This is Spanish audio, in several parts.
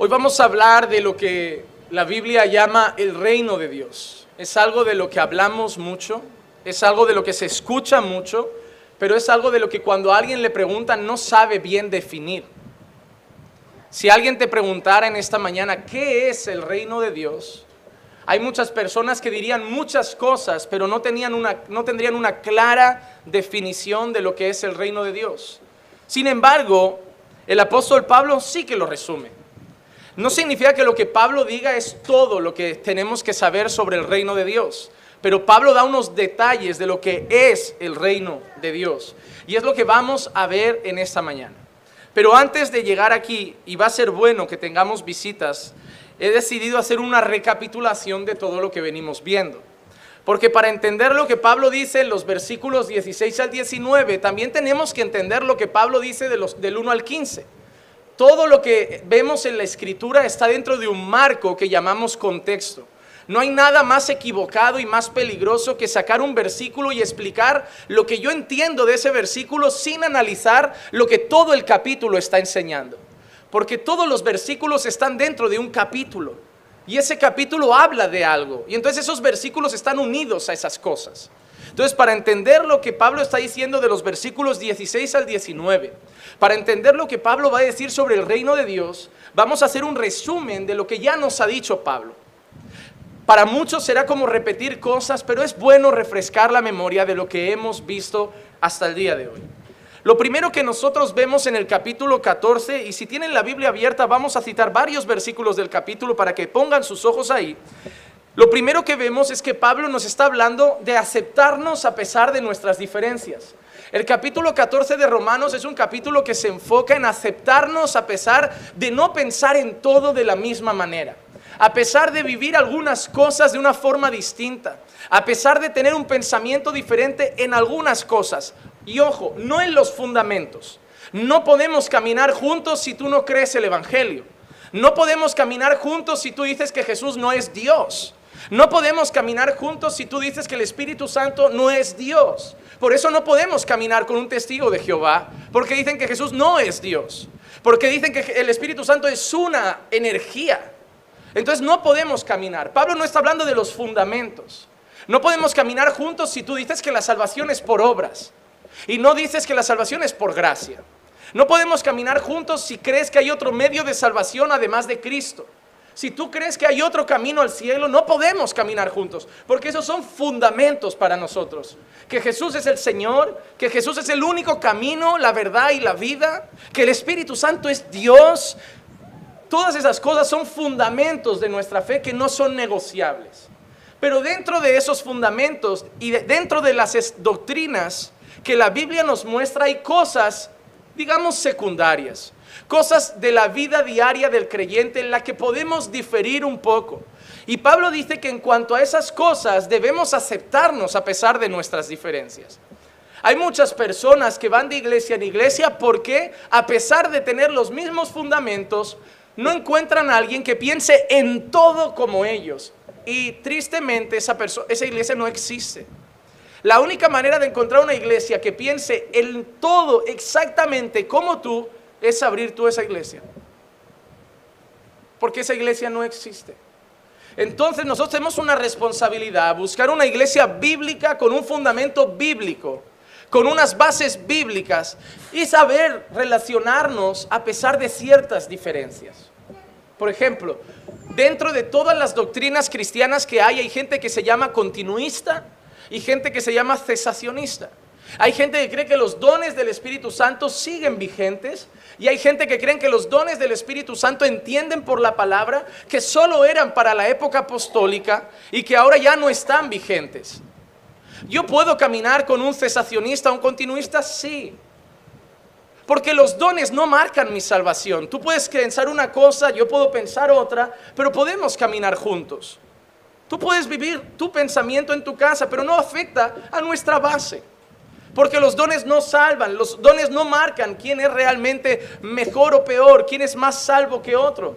Hoy vamos a hablar de lo que la Biblia llama el reino de Dios. Es algo de lo que hablamos mucho, es algo de lo que se escucha mucho, pero es algo de lo que cuando alguien le pregunta no sabe bien definir. Si alguien te preguntara en esta mañana qué es el reino de Dios, hay muchas personas que dirían muchas cosas, pero no, tenían una, no tendrían una clara definición de lo que es el reino de Dios. Sin embargo, el apóstol Pablo sí que lo resume. No significa que lo que Pablo diga es todo lo que tenemos que saber sobre el reino de Dios, pero Pablo da unos detalles de lo que es el reino de Dios. Y es lo que vamos a ver en esta mañana. Pero antes de llegar aquí, y va a ser bueno que tengamos visitas, he decidido hacer una recapitulación de todo lo que venimos viendo. Porque para entender lo que Pablo dice en los versículos 16 al 19, también tenemos que entender lo que Pablo dice de los, del 1 al 15. Todo lo que vemos en la escritura está dentro de un marco que llamamos contexto. No hay nada más equivocado y más peligroso que sacar un versículo y explicar lo que yo entiendo de ese versículo sin analizar lo que todo el capítulo está enseñando. Porque todos los versículos están dentro de un capítulo. Y ese capítulo habla de algo. Y entonces esos versículos están unidos a esas cosas. Entonces, para entender lo que Pablo está diciendo de los versículos 16 al 19, para entender lo que Pablo va a decir sobre el reino de Dios, vamos a hacer un resumen de lo que ya nos ha dicho Pablo. Para muchos será como repetir cosas, pero es bueno refrescar la memoria de lo que hemos visto hasta el día de hoy. Lo primero que nosotros vemos en el capítulo 14, y si tienen la Biblia abierta, vamos a citar varios versículos del capítulo para que pongan sus ojos ahí. Lo primero que vemos es que Pablo nos está hablando de aceptarnos a pesar de nuestras diferencias. El capítulo 14 de Romanos es un capítulo que se enfoca en aceptarnos a pesar de no pensar en todo de la misma manera a pesar de vivir algunas cosas de una forma distinta, a pesar de tener un pensamiento diferente en algunas cosas. Y ojo, no en los fundamentos. No podemos caminar juntos si tú no crees el Evangelio. No podemos caminar juntos si tú dices que Jesús no es Dios. No podemos caminar juntos si tú dices que el Espíritu Santo no es Dios. Por eso no podemos caminar con un testigo de Jehová, porque dicen que Jesús no es Dios. Porque dicen que el Espíritu Santo es una energía. Entonces no podemos caminar. Pablo no está hablando de los fundamentos. No podemos caminar juntos si tú dices que la salvación es por obras. Y no dices que la salvación es por gracia. No podemos caminar juntos si crees que hay otro medio de salvación además de Cristo. Si tú crees que hay otro camino al cielo, no podemos caminar juntos, porque esos son fundamentos para nosotros. Que Jesús es el Señor, que Jesús es el único camino, la verdad y la vida, que el Espíritu Santo es Dios. Todas esas cosas son fundamentos de nuestra fe que no son negociables. Pero dentro de esos fundamentos y dentro de las doctrinas, que la Biblia nos muestra hay cosas, digamos, secundarias, cosas de la vida diaria del creyente en la que podemos diferir un poco. Y Pablo dice que en cuanto a esas cosas debemos aceptarnos a pesar de nuestras diferencias. Hay muchas personas que van de iglesia en iglesia porque a pesar de tener los mismos fundamentos, no encuentran a alguien que piense en todo como ellos. Y tristemente esa, esa iglesia no existe. La única manera de encontrar una iglesia que piense en todo exactamente como tú es abrir tú esa iglesia. Porque esa iglesia no existe. Entonces nosotros tenemos una responsabilidad, buscar una iglesia bíblica con un fundamento bíblico, con unas bases bíblicas y saber relacionarnos a pesar de ciertas diferencias. Por ejemplo, dentro de todas las doctrinas cristianas que hay, hay gente que se llama continuista y gente que se llama cesacionista. Hay gente que cree que los dones del Espíritu Santo siguen vigentes y hay gente que cree que los dones del Espíritu Santo entienden por la palabra que solo eran para la época apostólica y que ahora ya no están vigentes. ¿Yo puedo caminar con un cesacionista un continuista? Sí. Porque los dones no marcan mi salvación. Tú puedes pensar una cosa, yo puedo pensar otra, pero podemos caminar juntos. Tú puedes vivir tu pensamiento en tu casa, pero no afecta a nuestra base. Porque los dones no salvan, los dones no marcan quién es realmente mejor o peor, quién es más salvo que otro.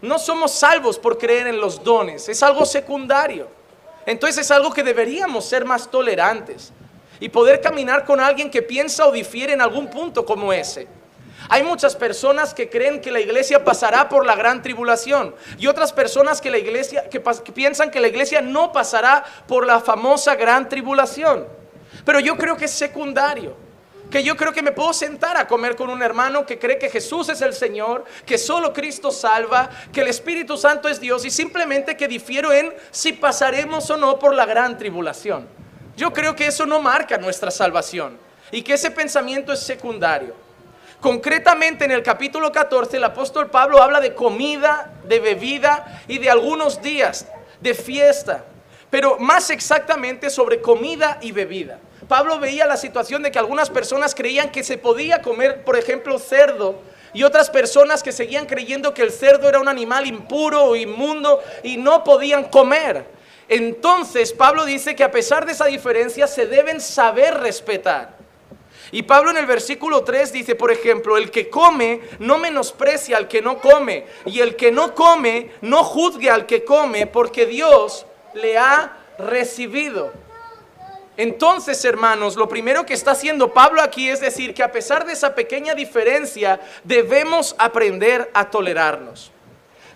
No somos salvos por creer en los dones, es algo secundario. Entonces es algo que deberíamos ser más tolerantes y poder caminar con alguien que piensa o difiere en algún punto como ese. Hay muchas personas que creen que la iglesia pasará por la gran tribulación y otras personas que la iglesia que, que, piensan que la iglesia no pasará por la famosa gran tribulación. Pero yo creo que es secundario. Que yo creo que me puedo sentar a comer con un hermano que cree que Jesús es el Señor, que solo Cristo salva, que el Espíritu Santo es Dios y simplemente que difiero en si pasaremos o no por la gran tribulación. Yo creo que eso no marca nuestra salvación y que ese pensamiento es secundario. Concretamente en el capítulo 14 el apóstol Pablo habla de comida, de bebida y de algunos días de fiesta, pero más exactamente sobre comida y bebida. Pablo veía la situación de que algunas personas creían que se podía comer, por ejemplo, cerdo, y otras personas que seguían creyendo que el cerdo era un animal impuro o inmundo y no podían comer. Entonces Pablo dice que a pesar de esa diferencia se deben saber respetar. Y Pablo en el versículo 3 dice, por ejemplo, el que come no menosprecia al que no come, y el que no come no juzgue al que come, porque Dios le ha recibido. Entonces, hermanos, lo primero que está haciendo Pablo aquí es decir que a pesar de esa pequeña diferencia, debemos aprender a tolerarnos.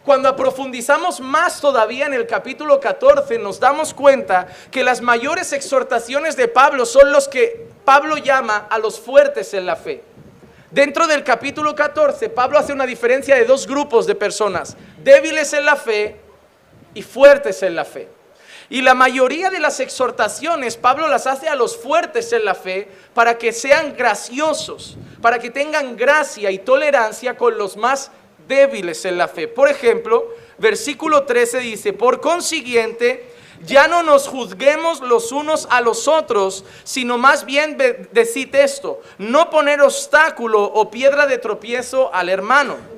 Cuando profundizamos más todavía en el capítulo 14, nos damos cuenta que las mayores exhortaciones de Pablo son los que Pablo llama a los fuertes en la fe. Dentro del capítulo 14, Pablo hace una diferencia de dos grupos de personas, débiles en la fe y fuertes en la fe. Y la mayoría de las exhortaciones Pablo las hace a los fuertes en la fe para que sean graciosos, para que tengan gracia y tolerancia con los más débiles en la fe. Por ejemplo, versículo 13 dice, por consiguiente, ya no nos juzguemos los unos a los otros, sino más bien decid esto, no poner obstáculo o piedra de tropiezo al hermano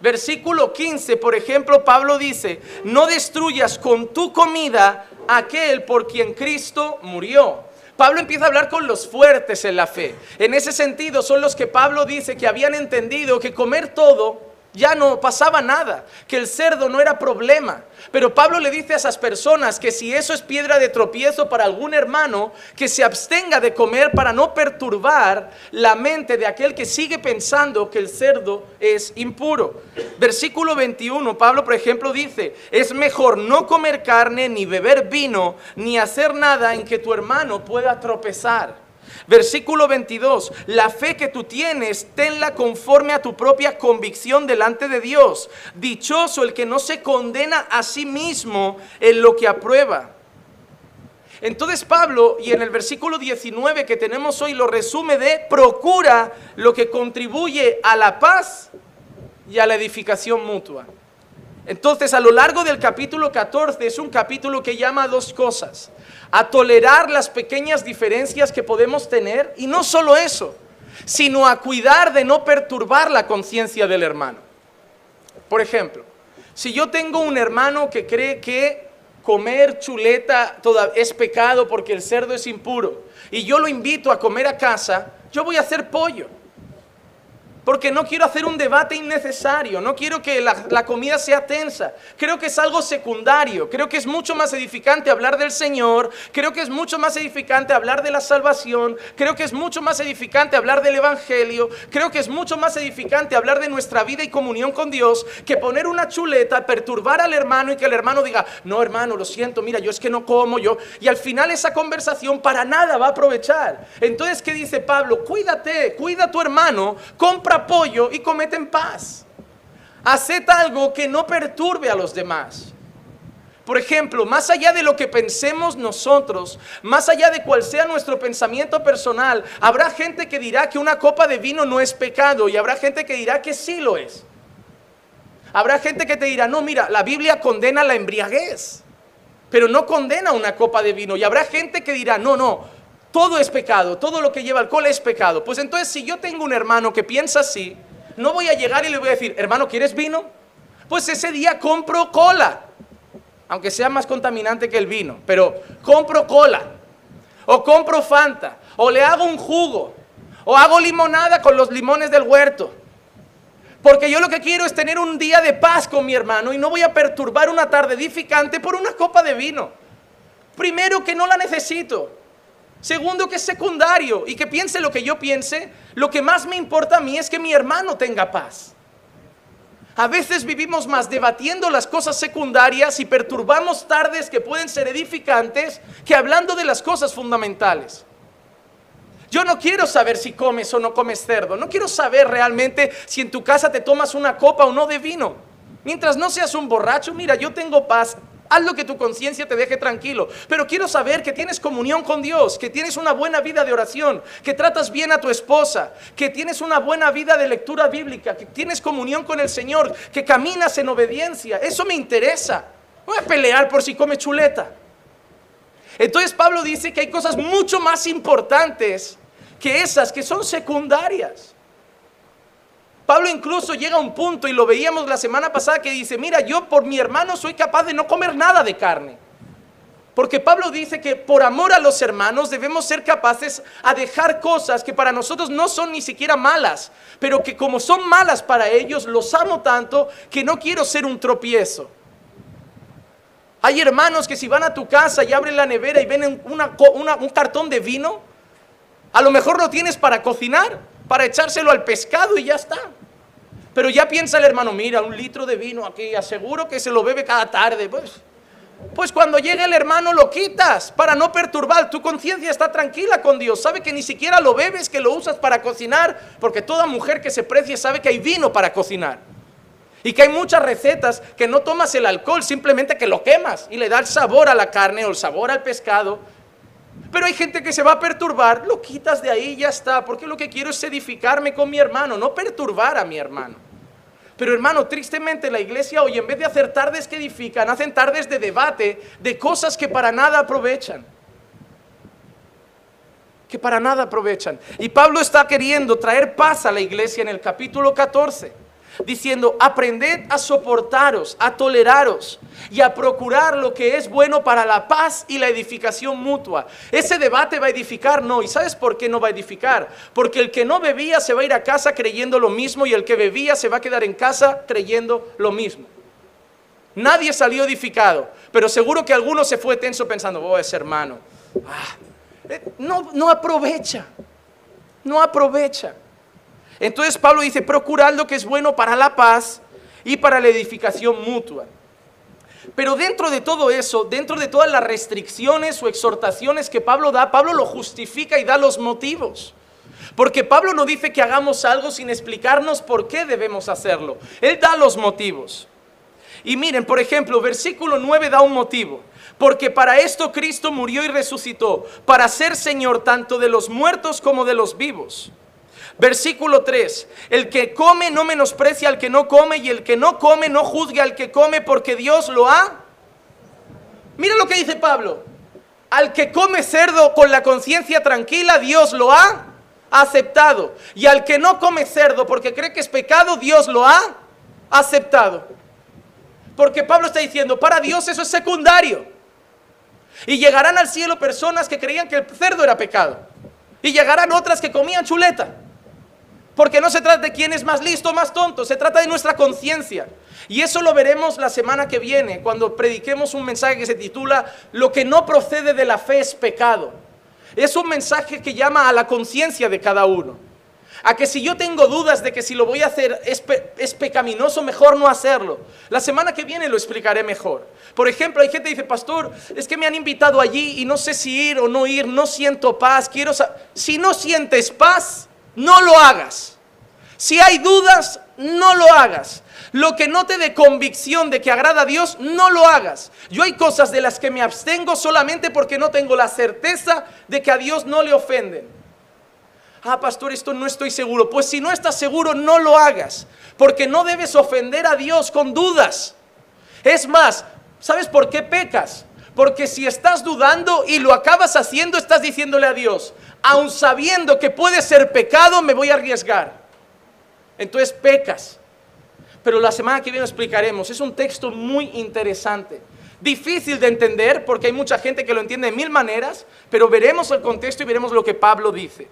Versículo 15, por ejemplo, Pablo dice, no destruyas con tu comida aquel por quien Cristo murió. Pablo empieza a hablar con los fuertes en la fe. En ese sentido son los que Pablo dice que habían entendido que comer todo ya no pasaba nada, que el cerdo no era problema. Pero Pablo le dice a esas personas que si eso es piedra de tropiezo para algún hermano, que se abstenga de comer para no perturbar la mente de aquel que sigue pensando que el cerdo es impuro. Versículo 21, Pablo por ejemplo dice, es mejor no comer carne ni beber vino ni hacer nada en que tu hermano pueda tropezar. Versículo 22, la fe que tú tienes, tenla conforme a tu propia convicción delante de Dios. Dichoso el que no se condena a sí mismo en lo que aprueba. Entonces Pablo, y en el versículo 19 que tenemos hoy, lo resume de procura lo que contribuye a la paz y a la edificación mutua. Entonces, a lo largo del capítulo 14 es un capítulo que llama a dos cosas. A tolerar las pequeñas diferencias que podemos tener y no solo eso, sino a cuidar de no perturbar la conciencia del hermano. Por ejemplo, si yo tengo un hermano que cree que comer chuleta es pecado porque el cerdo es impuro y yo lo invito a comer a casa, yo voy a hacer pollo porque no quiero hacer un debate innecesario, no quiero que la, comida sea tensa. Creo que es algo secundario, creo que es mucho más edificante hablar del Señor, creo que es mucho más edificante hablar de la salvación, creo que es mucho más edificante hablar del Evangelio, creo que es mucho más edificante hablar de nuestra vida y comunión con Dios que poner una chuleta, perturbar al hermano y que el hermano diga, no hermano, lo siento, mira, yo es que no como yo. Y al final esa conversación para nada va a aprovechar. Entonces, ¿qué dice Pablo? Cuídate, cuida a tu hermano, compra apoyo y comete en paz. Haced algo que no perturbe a los demás. Por ejemplo, más allá de lo que pensemos nosotros, más allá de cual sea nuestro pensamiento personal, habrá gente que dirá que una copa de vino no es pecado y habrá gente que dirá que sí lo es. Habrá gente que te dirá, no, mira, la Biblia condena la embriaguez, pero no condena una copa de vino. Y habrá gente que dirá, no, no, todo es pecado, todo lo que lleva alcohol es pecado. Pues entonces si yo tengo un hermano que piensa así, no voy a llegar y le voy a decir, hermano, ¿quieres vino? Pues ese día compro cola, aunque sea más contaminante que el vino, pero compro cola, o compro Fanta, o le hago un jugo, o hago limonada con los limones del huerto. Porque yo lo que quiero es tener un día de paz con mi hermano y no voy a perturbar una tarde edificante por una copa de vino. Primero que no la necesito. Segundo, que es secundario y que piense lo que yo piense. Lo que más me importa a mí es que mi hermano tenga paz. A veces vivimos más debatiendo las cosas secundarias y perturbamos tardes que pueden ser edificantes que hablando de las cosas fundamentales. Yo no quiero saber si comes o no comes cerdo. No quiero saber realmente si en tu casa te tomas una copa o no de vino. Mientras no seas un borracho, mira, yo tengo paz. Haz lo que tu conciencia te deje tranquilo. Pero quiero saber que tienes comunión con Dios, que tienes una buena vida de oración, que tratas bien a tu esposa, que tienes una buena vida de lectura bíblica, que tienes comunión con el Señor, que caminas en obediencia. Eso me interesa. Voy a pelear por si come chuleta. Entonces Pablo dice que hay cosas mucho más importantes que esas que son secundarias. Pablo incluso llega a un punto, y lo veíamos la semana pasada, que dice, mira, yo por mi hermano soy capaz de no comer nada de carne. Porque Pablo dice que por amor a los hermanos debemos ser capaces a dejar cosas que para nosotros no son ni siquiera malas, pero que como son malas para ellos, los amo tanto que no quiero ser un tropiezo. Hay hermanos que si van a tu casa y abren la nevera y ven un cartón de vino, a lo mejor lo tienes para cocinar, para echárselo al pescado y ya está. Pero ya piensa el hermano, mira, un litro de vino aquí, aseguro que se lo bebe cada tarde. Pues, pues cuando llegue el hermano lo quitas para no perturbar. Tu conciencia está tranquila con Dios. Sabe que ni siquiera lo bebes, que lo usas para cocinar, porque toda mujer que se precie sabe que hay vino para cocinar. Y que hay muchas recetas que no tomas el alcohol, simplemente que lo quemas y le da el sabor a la carne o el sabor al pescado. Pero hay gente que se va a perturbar, lo quitas de ahí y ya está, porque lo que quiero es edificarme con mi hermano, no perturbar a mi hermano. Pero hermano, tristemente la iglesia hoy en vez de hacer tardes que edifican, hacen tardes de debate de cosas que para nada aprovechan. Que para nada aprovechan. Y Pablo está queriendo traer paz a la iglesia en el capítulo 14 diciendo, aprended a soportaros, a toleraros y a procurar lo que es bueno para la paz y la edificación mutua. Ese debate va a edificar, no. ¿Y sabes por qué no va a edificar? Porque el que no bebía se va a ir a casa creyendo lo mismo y el que bebía se va a quedar en casa creyendo lo mismo. Nadie salió edificado, pero seguro que alguno se fue tenso pensando, oh, ese hermano, ah, eh, no, no aprovecha, no aprovecha. Entonces Pablo dice, procurad lo que es bueno para la paz y para la edificación mutua. Pero dentro de todo eso, dentro de todas las restricciones o exhortaciones que Pablo da, Pablo lo justifica y da los motivos. Porque Pablo no dice que hagamos algo sin explicarnos por qué debemos hacerlo. Él da los motivos. Y miren, por ejemplo, versículo 9 da un motivo. Porque para esto Cristo murió y resucitó, para ser Señor tanto de los muertos como de los vivos. Versículo 3. El que come no menosprecia al que no come y el que no come no juzgue al que come porque Dios lo ha. Mira lo que dice Pablo. Al que come cerdo con la conciencia tranquila, Dios lo ha aceptado. Y al que no come cerdo porque cree que es pecado, Dios lo ha aceptado. Porque Pablo está diciendo, para Dios eso es secundario. Y llegarán al cielo personas que creían que el cerdo era pecado. Y llegarán otras que comían chuleta. Porque no se trata de quién es más listo o más tonto, se trata de nuestra conciencia. Y eso lo veremos la semana que viene, cuando prediquemos un mensaje que se titula Lo que no procede de la fe es pecado. Es un mensaje que llama a la conciencia de cada uno. A que si yo tengo dudas de que si lo voy a hacer es, pecaminoso, mejor no hacerlo. La semana que viene lo explicaré mejor. Por ejemplo, hay gente que dice, pastor, es que me han invitado allí y no sé si ir o no ir, no siento paz, quiero... Si no sientes paz, no lo hagas. Si hay dudas, no lo hagas. Lo que no te dé convicción de que agrada a Dios, no lo hagas. Yo hay cosas de las que me abstengo solamente porque no tengo la certeza de que a Dios no le ofenden. Ah, pastor, esto no estoy seguro. Pues si no estás seguro, no lo hagas. Porque no debes ofender a Dios con dudas. Es más, ¿sabes por qué pecas? Porque si estás dudando y lo acabas haciendo, estás diciéndole a Dios, aun sabiendo que puede ser pecado, me voy a arriesgar. Entonces pecas. Pero la semana que viene explicaremos. Es un texto muy interesante. Difícil de entender porque hay mucha gente que lo entiende de mil maneras, pero veremos el contexto y veremos lo que Pablo dice.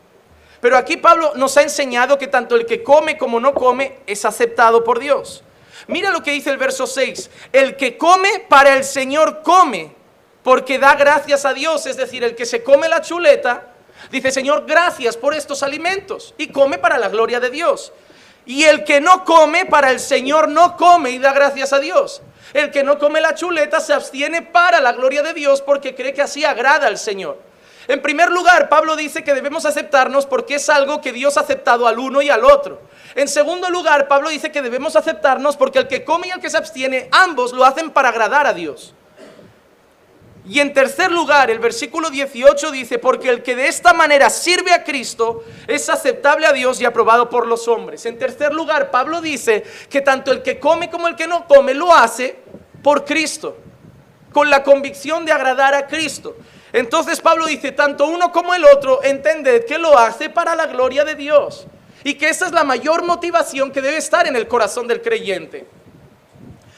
Pero aquí Pablo nos ha enseñado que tanto el que come como no come es aceptado por Dios. Mira lo que dice el verso 6. El que come para el Señor come, porque da gracias a Dios, es decir, el que se come la chuleta, dice, Señor, gracias por estos alimentos, y come para la gloria de Dios. Y el que no come, para el Señor no come y da gracias a Dios. El que no come la chuleta se abstiene para la gloria de Dios porque cree que así agrada al Señor. En primer lugar, Pablo dice que debemos aceptarnos porque es algo que Dios ha aceptado al uno y al otro. En segundo lugar, Pablo dice que debemos aceptarnos porque el que come y el que se abstiene, ambos lo hacen para agradar a Dios. Y en tercer lugar, el versículo 18 dice, porque el que de esta manera sirve a Cristo es aceptable a Dios y aprobado por los hombres. En tercer lugar, Pablo dice que tanto el que come como el que no come lo hace por Cristo, con la convicción de agradar a Cristo. Entonces Pablo dice, tanto uno como el otro, entended que lo hace para la gloria de Dios. Y que esa es la mayor motivación que debe estar en el corazón del creyente.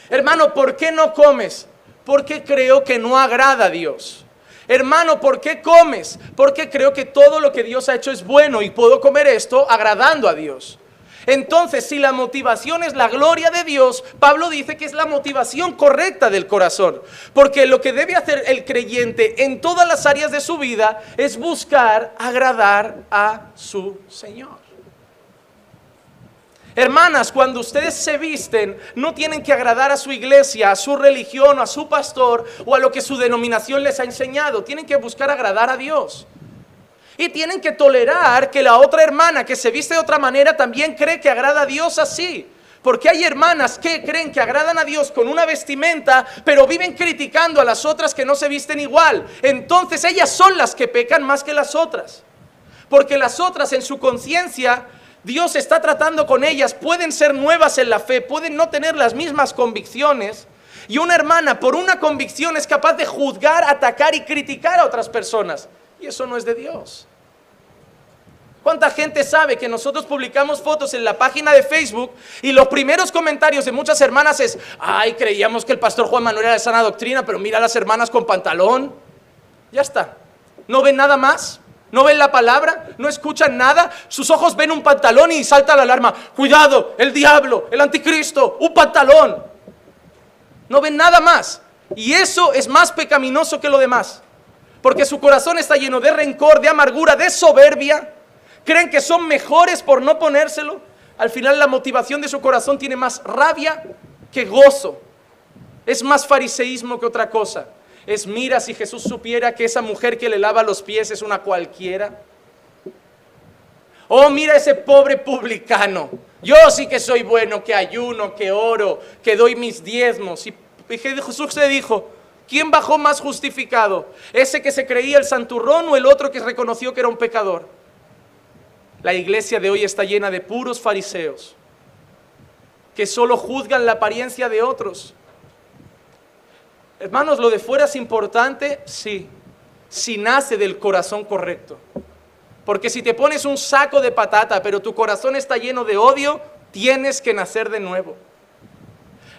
Hermano, ¿por qué no comes? Porque creo que no agrada a Dios. Hermano, ¿por qué comes? Porque creo que todo lo que Dios ha hecho es bueno y puedo comer esto agradando a Dios. Entonces, si la motivación es la gloria de Dios, Pablo dice que es la motivación correcta del corazón. Porque lo que debe hacer el creyente en todas las áreas de su vida es buscar agradar a su Señor. Hermanas, cuando ustedes se visten, no tienen que agradar a su iglesia, a su religión, a su pastor o a lo que su denominación les ha enseñado. Tienen que buscar agradar a Dios. Y tienen que tolerar que la otra hermana que se viste de otra manera también cree que agrada a Dios así. Porque hay hermanas que creen que agradan a Dios con una vestimenta, pero viven criticando a las otras que no se visten igual. Entonces ellas son las que pecan más que las otras. Porque las otras en su conciencia Dios está tratando con ellas, pueden ser nuevas en la fe, pueden no tener las mismas convicciones. Y una hermana por una convicción es capaz de juzgar, atacar y criticar a otras personas. Y eso no es de Dios. ¿Cuánta gente sabe que nosotros publicamos fotos en la página de Facebook y los primeros comentarios de muchas hermanas es, ay, creíamos que el pastor Juan Manuel era de sana doctrina, pero mira a las hermanas con pantalón? Ya está. ¿No ven nada más? ¿No ven la palabra? ¿No escuchan nada? Sus ojos ven un pantalón y salta la alarma. Cuidado, el diablo, el anticristo, un pantalón. No ven nada más. Y eso es más pecaminoso que lo demás. Porque su corazón está lleno de rencor, de amargura, de soberbia. Creen que son mejores por no ponérselo. Al final la motivación de su corazón tiene más rabia que gozo. Es más fariseísmo que otra cosa es mira si Jesús supiera que esa mujer que le lava los pies es una cualquiera. Oh, mira ese pobre publicano. Yo sí que soy bueno, que ayuno, que oro, que doy mis diezmos. Y Jesús se dijo, ¿quién bajó más justificado? ¿Ese que se creía el santurrón o el otro que reconoció que era un pecador? La iglesia de hoy está llena de puros fariseos que solo juzgan la apariencia de otros Hermanos, lo de fuera es importante, sí, si nace del corazón correcto. Porque si te pones un saco de patata, pero tu corazón está lleno de odio, tienes que nacer de nuevo.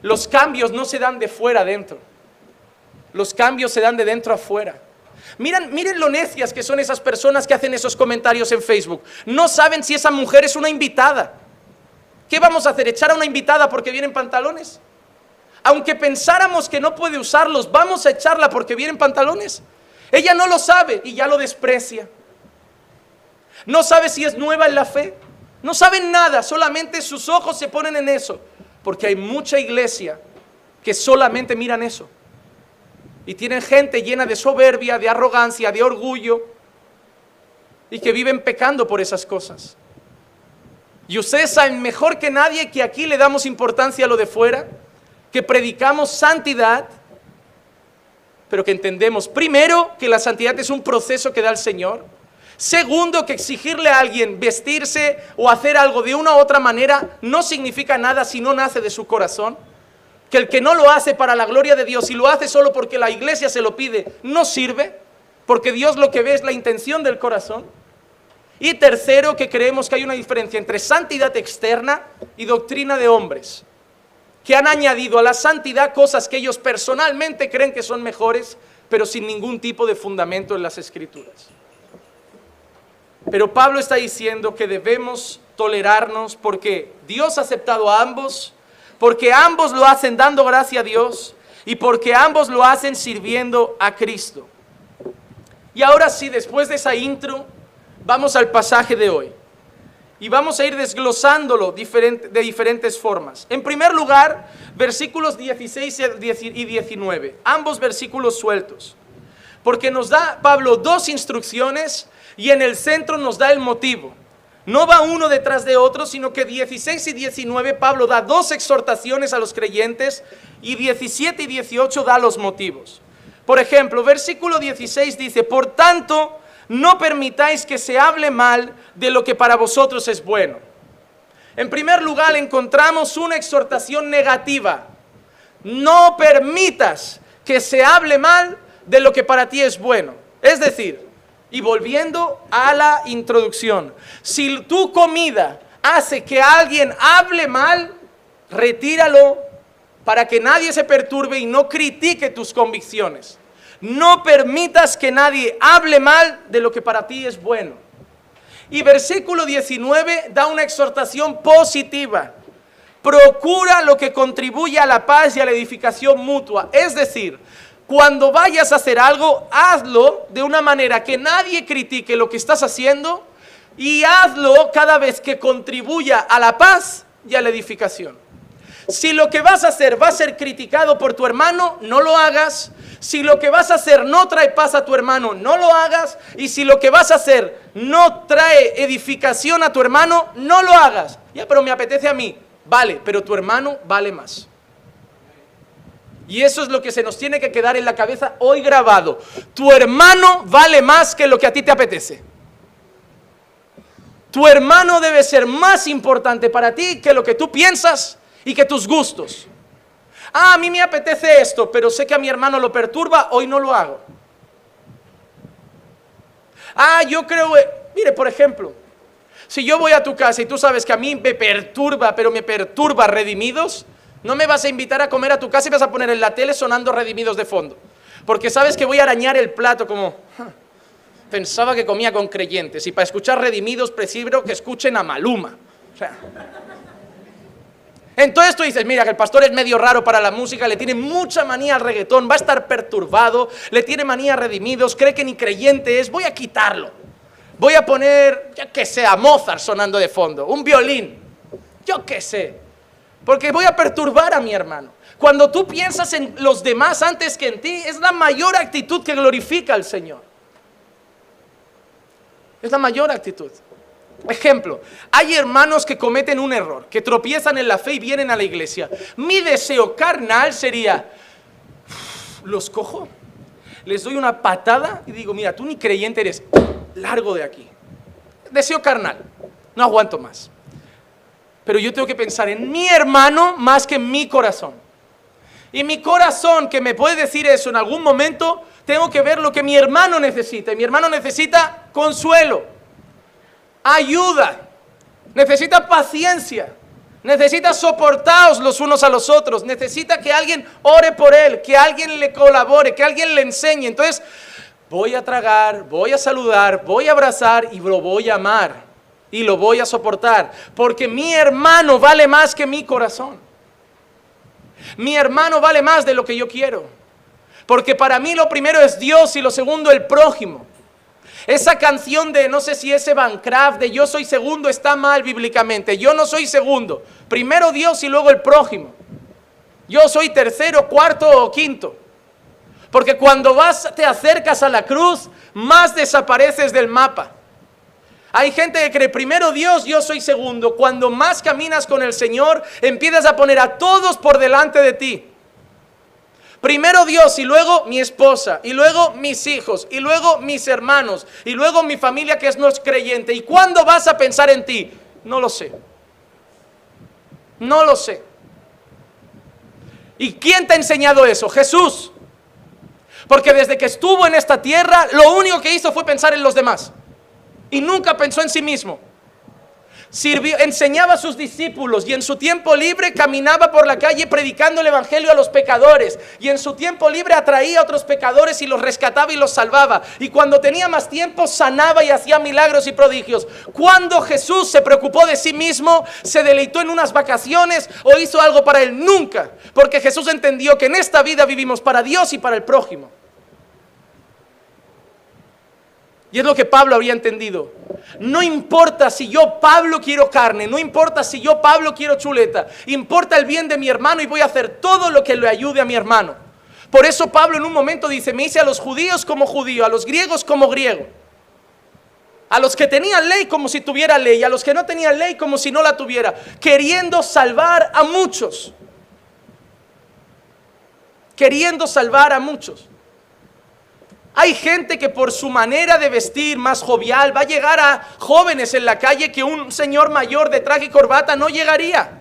Los cambios no se dan de fuera adentro. Los cambios se dan de dentro afuera. Miren, miren lo necias que son esas personas que hacen esos comentarios en Facebook. No saben si esa mujer es una invitada. ¿Qué vamos a hacer? ¿Echar a una invitada porque vienen pantalones? Aunque pensáramos que no puede usarlos, vamos a echarla porque vienen pantalones. Ella no lo sabe y ya lo desprecia. No sabe si es nueva en la fe. No sabe nada, solamente sus ojos se ponen en eso. Porque hay mucha iglesia que solamente miran eso. Y tienen gente llena de soberbia, de arrogancia, de orgullo. Y que viven pecando por esas cosas. Y ustedes saben mejor que nadie que aquí le damos importancia a lo de fuera que predicamos santidad, pero que entendemos, primero, que la santidad es un proceso que da el Señor. Segundo, que exigirle a alguien vestirse o hacer algo de una u otra manera no significa nada si no nace de su corazón. Que el que no lo hace para la gloria de Dios y lo hace solo porque la iglesia se lo pide, no sirve, porque Dios lo que ve es la intención del corazón. Y tercero, que creemos que hay una diferencia entre santidad externa y doctrina de hombres que han añadido a la santidad cosas que ellos personalmente creen que son mejores, pero sin ningún tipo de fundamento en las escrituras. Pero Pablo está diciendo que debemos tolerarnos porque Dios ha aceptado a ambos, porque ambos lo hacen dando gracia a Dios y porque ambos lo hacen sirviendo a Cristo. Y ahora sí, después de esa intro, vamos al pasaje de hoy. Y vamos a ir desglosándolo de diferentes formas. En primer lugar, versículos 16 y 19, ambos versículos sueltos. Porque nos da Pablo dos instrucciones y en el centro nos da el motivo. No va uno detrás de otro, sino que 16 y 19 Pablo da dos exhortaciones a los creyentes y 17 y 18 da los motivos. Por ejemplo, versículo 16 dice, por tanto, no permitáis que se hable mal de lo que para vosotros es bueno. En primer lugar, encontramos una exhortación negativa. No permitas que se hable mal de lo que para ti es bueno. Es decir, y volviendo a la introducción, si tu comida hace que alguien hable mal, retíralo para que nadie se perturbe y no critique tus convicciones. No permitas que nadie hable mal de lo que para ti es bueno. Y versículo 19 da una exhortación positiva. Procura lo que contribuye a la paz y a la edificación mutua. Es decir, cuando vayas a hacer algo, hazlo de una manera que nadie critique lo que estás haciendo y hazlo cada vez que contribuya a la paz y a la edificación. Si lo que vas a hacer va a ser criticado por tu hermano, no lo hagas. Si lo que vas a hacer no trae paz a tu hermano, no lo hagas. Y si lo que vas a hacer no trae edificación a tu hermano, no lo hagas. Ya, pero me apetece a mí. Vale, pero tu hermano vale más. Y eso es lo que se nos tiene que quedar en la cabeza hoy grabado. Tu hermano vale más que lo que a ti te apetece. Tu hermano debe ser más importante para ti que lo que tú piensas y que tus gustos. Ah, a mí me apetece esto, pero sé que a mi hermano lo perturba, hoy no lo hago. Ah, yo creo, eh, mire, por ejemplo, si yo voy a tu casa y tú sabes que a mí me perturba, pero me perturba redimidos, no me vas a invitar a comer a tu casa y vas a poner en la tele sonando redimidos de fondo. Porque sabes que voy a arañar el plato como... Pensaba que comía con creyentes y para escuchar redimidos prefiero que escuchen a Maluma. O sea, entonces tú dices, mira, que el pastor es medio raro para la música, le tiene mucha manía al reggaetón, va a estar perturbado, le tiene manía a redimidos, cree que ni creyente es, voy a quitarlo. Voy a poner, ya que sea, Mozart sonando de fondo, un violín, yo qué sé, porque voy a perturbar a mi hermano. Cuando tú piensas en los demás antes que en ti, es la mayor actitud que glorifica al Señor. Es la mayor actitud. Ejemplo, hay hermanos que cometen un error, que tropiezan en la fe y vienen a la iglesia. Mi deseo carnal sería, los cojo, les doy una patada y digo, mira, tú ni creyente eres, largo de aquí. Deseo carnal, no aguanto más. Pero yo tengo que pensar en mi hermano más que en mi corazón. Y mi corazón que me puede decir eso en algún momento, tengo que ver lo que mi hermano necesita. Y mi hermano necesita consuelo ayuda, necesita paciencia, necesita soportaros los unos a los otros, necesita que alguien ore por él, que alguien le colabore, que alguien le enseñe. Entonces, voy a tragar, voy a saludar, voy a abrazar y lo voy a amar y lo voy a soportar, porque mi hermano vale más que mi corazón. Mi hermano vale más de lo que yo quiero. Porque para mí lo primero es Dios y lo segundo el prójimo. Esa canción de, no sé si ese Bancraft, de yo soy segundo, está mal bíblicamente. Yo no soy segundo. Primero Dios y luego el prójimo. Yo soy tercero, cuarto o quinto. Porque cuando vas, te acercas a la cruz, más desapareces del mapa. Hay gente que cree primero Dios, yo soy segundo. Cuando más caminas con el Señor, empiezas a poner a todos por delante de ti. Primero Dios y luego mi esposa y luego mis hijos y luego mis hermanos y luego mi familia que es no es creyente. ¿Y cuándo vas a pensar en ti? No lo sé. No lo sé. ¿Y quién te ha enseñado eso? Jesús. Porque desde que estuvo en esta tierra, lo único que hizo fue pensar en los demás. Y nunca pensó en sí mismo. Sirvió, enseñaba a sus discípulos y en su tiempo libre caminaba por la calle predicando el Evangelio a los pecadores y en su tiempo libre atraía a otros pecadores y los rescataba y los salvaba y cuando tenía más tiempo sanaba y hacía milagros y prodigios. Cuando Jesús se preocupó de sí mismo, se deleitó en unas vacaciones o hizo algo para él, nunca, porque Jesús entendió que en esta vida vivimos para Dios y para el prójimo. Y es lo que Pablo había entendido. No importa si yo, Pablo, quiero carne, no importa si yo, Pablo, quiero chuleta, importa el bien de mi hermano y voy a hacer todo lo que le ayude a mi hermano. Por eso Pablo en un momento dice, me hice a los judíos como judío, a los griegos como griego, a los que tenían ley como si tuviera ley, a los que no tenían ley como si no la tuviera, queriendo salvar a muchos, queriendo salvar a muchos. Hay gente que por su manera de vestir más jovial va a llegar a jóvenes en la calle que un señor mayor de traje y corbata no llegaría.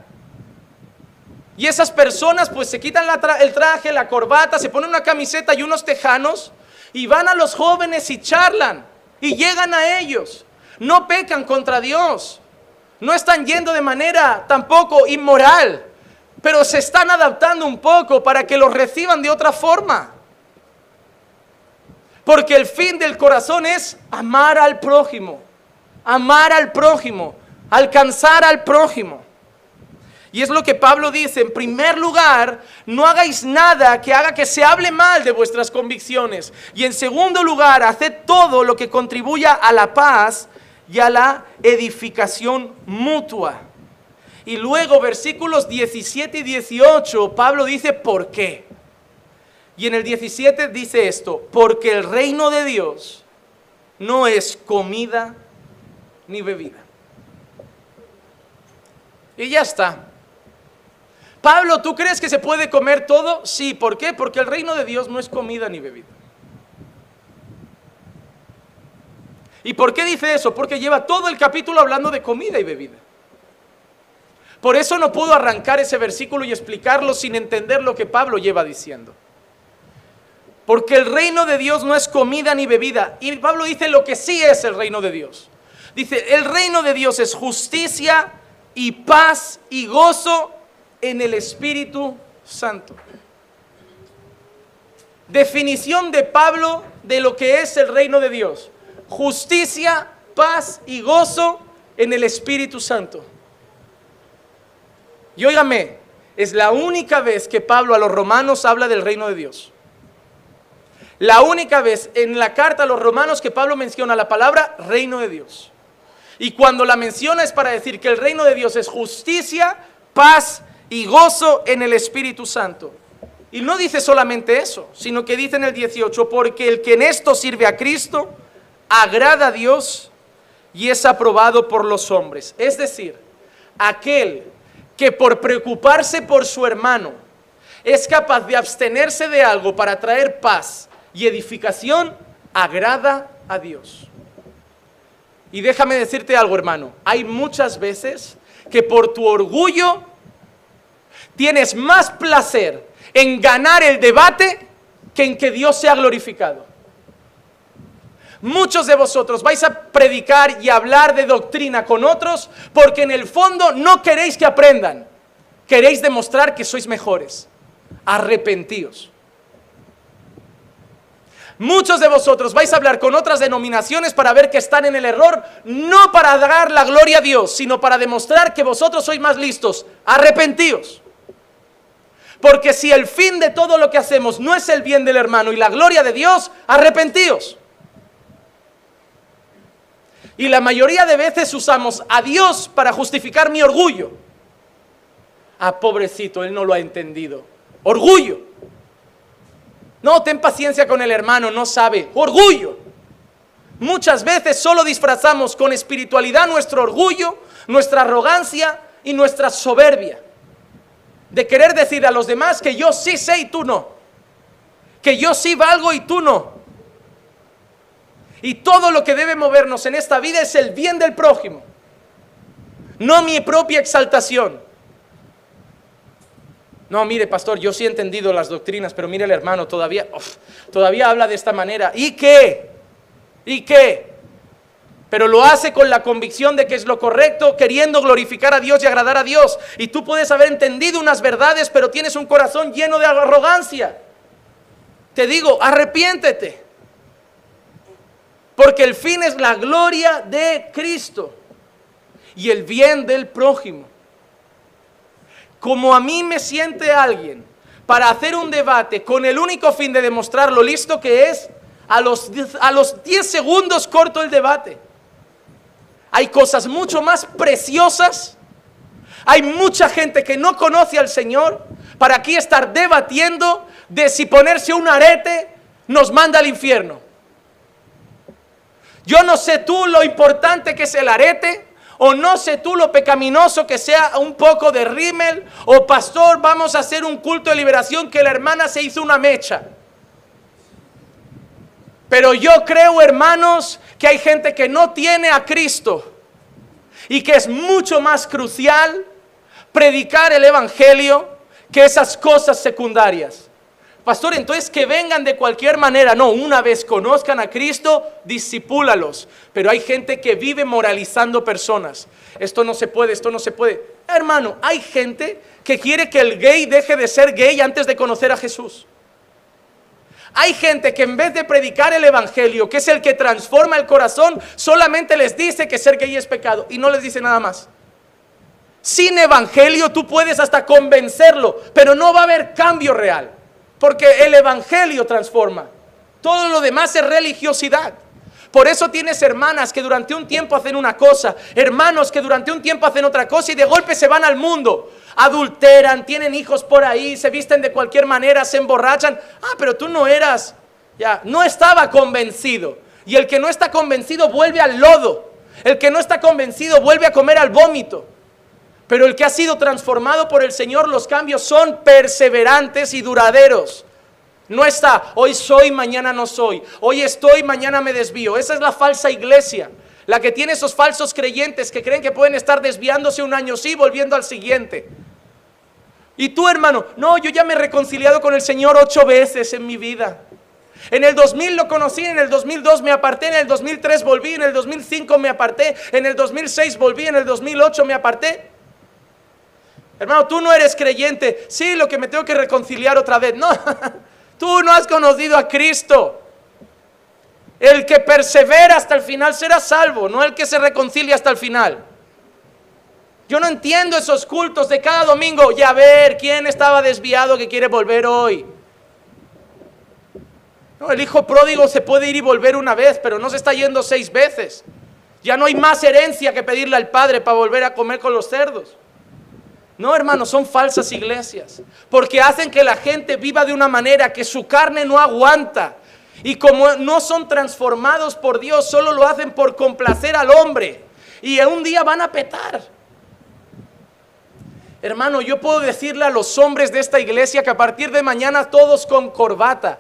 Y esas personas pues se quitan el traje, la corbata, se ponen una camiseta y unos tejanos y van a los jóvenes y charlan y llegan a ellos. No pecan contra Dios. No están yendo de manera tampoco inmoral, pero se están adaptando un poco para que los reciban de otra forma. Porque el fin del corazón es amar al prójimo, amar al prójimo, alcanzar al prójimo. Y es lo que Pablo dice, en primer lugar, no hagáis nada que haga que se hable mal de vuestras convicciones. Y en segundo lugar, haced todo lo que contribuya a la paz y a la edificación mutua. Y luego, versículos 17 y 18, Pablo dice, ¿por qué? Y en el 17 dice esto, porque el reino de Dios no es comida ni bebida. Y ya está. Pablo, ¿tú crees que se puede comer todo? Sí, ¿por qué? Porque el reino de Dios no es comida ni bebida. ¿Y por qué dice eso? Porque lleva todo el capítulo hablando de comida y bebida. Por eso no puedo arrancar ese versículo y explicarlo sin entender lo que Pablo lleva diciendo. Porque el reino de Dios no es comida ni bebida. Y Pablo dice lo que sí es el reino de Dios. Dice, el reino de Dios es justicia y paz y gozo en el Espíritu Santo. Definición de Pablo de lo que es el reino de Dios. Justicia, paz y gozo en el Espíritu Santo. Y óigame, es la única vez que Pablo a los romanos habla del reino de Dios. La única vez en la carta a los romanos que Pablo menciona la palabra reino de Dios. Y cuando la menciona es para decir que el reino de Dios es justicia, paz y gozo en el Espíritu Santo. Y no dice solamente eso, sino que dice en el 18, porque el que en esto sirve a Cristo, agrada a Dios y es aprobado por los hombres. Es decir, aquel que por preocuparse por su hermano es capaz de abstenerse de algo para traer paz y edificación agrada a Dios. Y déjame decirte algo, hermano, hay muchas veces que por tu orgullo tienes más placer en ganar el debate que en que Dios sea glorificado. Muchos de vosotros vais a predicar y hablar de doctrina con otros porque en el fondo no queréis que aprendan, queréis demostrar que sois mejores. Arrepentíos. Muchos de vosotros vais a hablar con otras denominaciones para ver que están en el error, no para dar la gloria a Dios, sino para demostrar que vosotros sois más listos. Arrepentíos. Porque si el fin de todo lo que hacemos no es el bien del hermano y la gloria de Dios, arrepentíos. Y la mayoría de veces usamos a Dios para justificar mi orgullo. Ah, pobrecito, él no lo ha entendido. Orgullo. No, ten paciencia con el hermano, no sabe. Orgullo. Muchas veces solo disfrazamos con espiritualidad nuestro orgullo, nuestra arrogancia y nuestra soberbia. De querer decir a los demás que yo sí sé y tú no. Que yo sí valgo y tú no. Y todo lo que debe movernos en esta vida es el bien del prójimo. No mi propia exaltación. No, mire, pastor, yo sí he entendido las doctrinas, pero mire el hermano, todavía, todavía habla de esta manera. ¿Y qué? ¿Y qué? pero lo hace con la convicción de que es lo correcto, queriendo glorificar a Dios y agradar a Dios. Y tú puedes haber entendido unas verdades, pero tienes un corazón lleno de arrogancia. Te digo, arrepiéntete. Porque el fin es la gloria de Cristo y el bien del prójimo. Como a mí me siente alguien para hacer un debate con el único fin de demostrar lo listo que es, a los, a los 10 segundos corto el debate. Hay cosas mucho más preciosas. Hay mucha gente que no conoce al Señor para aquí estar debatiendo de si ponerse un arete nos manda al infierno. Yo no sé tú lo importante que es el arete, o no sé tú lo pecaminoso que sea un poco de rímel, o pastor, vamos a hacer un culto de liberación que la hermana se hizo una mecha. Pero yo creo, hermanos, que hay gente que no tiene a Cristo y que es mucho más crucial predicar el Evangelio que esas cosas secundarias. Pastor, entonces que vengan de cualquier manera. No, una vez conozcan a Cristo, disipúlalos. Pero hay gente que vive moralizando personas. Esto no se puede, esto no se puede. Hermano, hay gente que quiere que el gay deje de ser gay antes de conocer a Jesús. Hay gente que en vez de predicar el Evangelio, que es el que transforma el corazón, solamente les dice que ser gay es pecado y no les dice nada más. Sin Evangelio tú puedes hasta convencerlo, pero no va a haber cambio real, porque el Evangelio transforma. Todo lo demás es religiosidad. Por eso tienes hermanas que durante un tiempo hacen una cosa, hermanos que durante un tiempo hacen otra cosa y de golpe se van al mundo adulteran, tienen hijos por ahí, se visten de cualquier manera, se emborrachan. Ah, pero tú no eras, ya, no estaba convencido. Y el que no está convencido vuelve al lodo. El que no está convencido vuelve a comer al vómito. Pero el que ha sido transformado por el Señor, los cambios son perseverantes y duraderos. No está, hoy soy, mañana no soy. Hoy estoy, mañana me desvío. Esa es la falsa iglesia. La que tiene esos falsos creyentes que creen que pueden estar desviándose un año sí, volviendo al siguiente. Y tú, hermano, no, yo ya me he reconciliado con el Señor ocho veces en mi vida. En el 2000 lo conocí, en el 2002 me aparté, en el 2003 volví, en el 2005 me aparté, en el 2006 volví, en el 2008 me aparté. Hermano, tú no eres creyente. Sí, lo que me tengo que reconciliar otra vez. No, tú no has conocido a Cristo. El que persevera hasta el final será salvo, no el que se reconcilia hasta el final. Yo no entiendo esos cultos de cada domingo. Y a ver, ¿quién estaba desviado que quiere volver hoy? No, el hijo pródigo se puede ir y volver una vez, pero no se está yendo seis veces. Ya no hay más herencia que pedirle al padre para volver a comer con los cerdos. No, hermanos, son falsas iglesias, porque hacen que la gente viva de una manera que su carne no aguanta. Y como no son transformados por Dios, solo lo hacen por complacer al hombre. Y un día van a petar. Hermano, yo puedo decirle a los hombres de esta iglesia que a partir de mañana todos con corbata.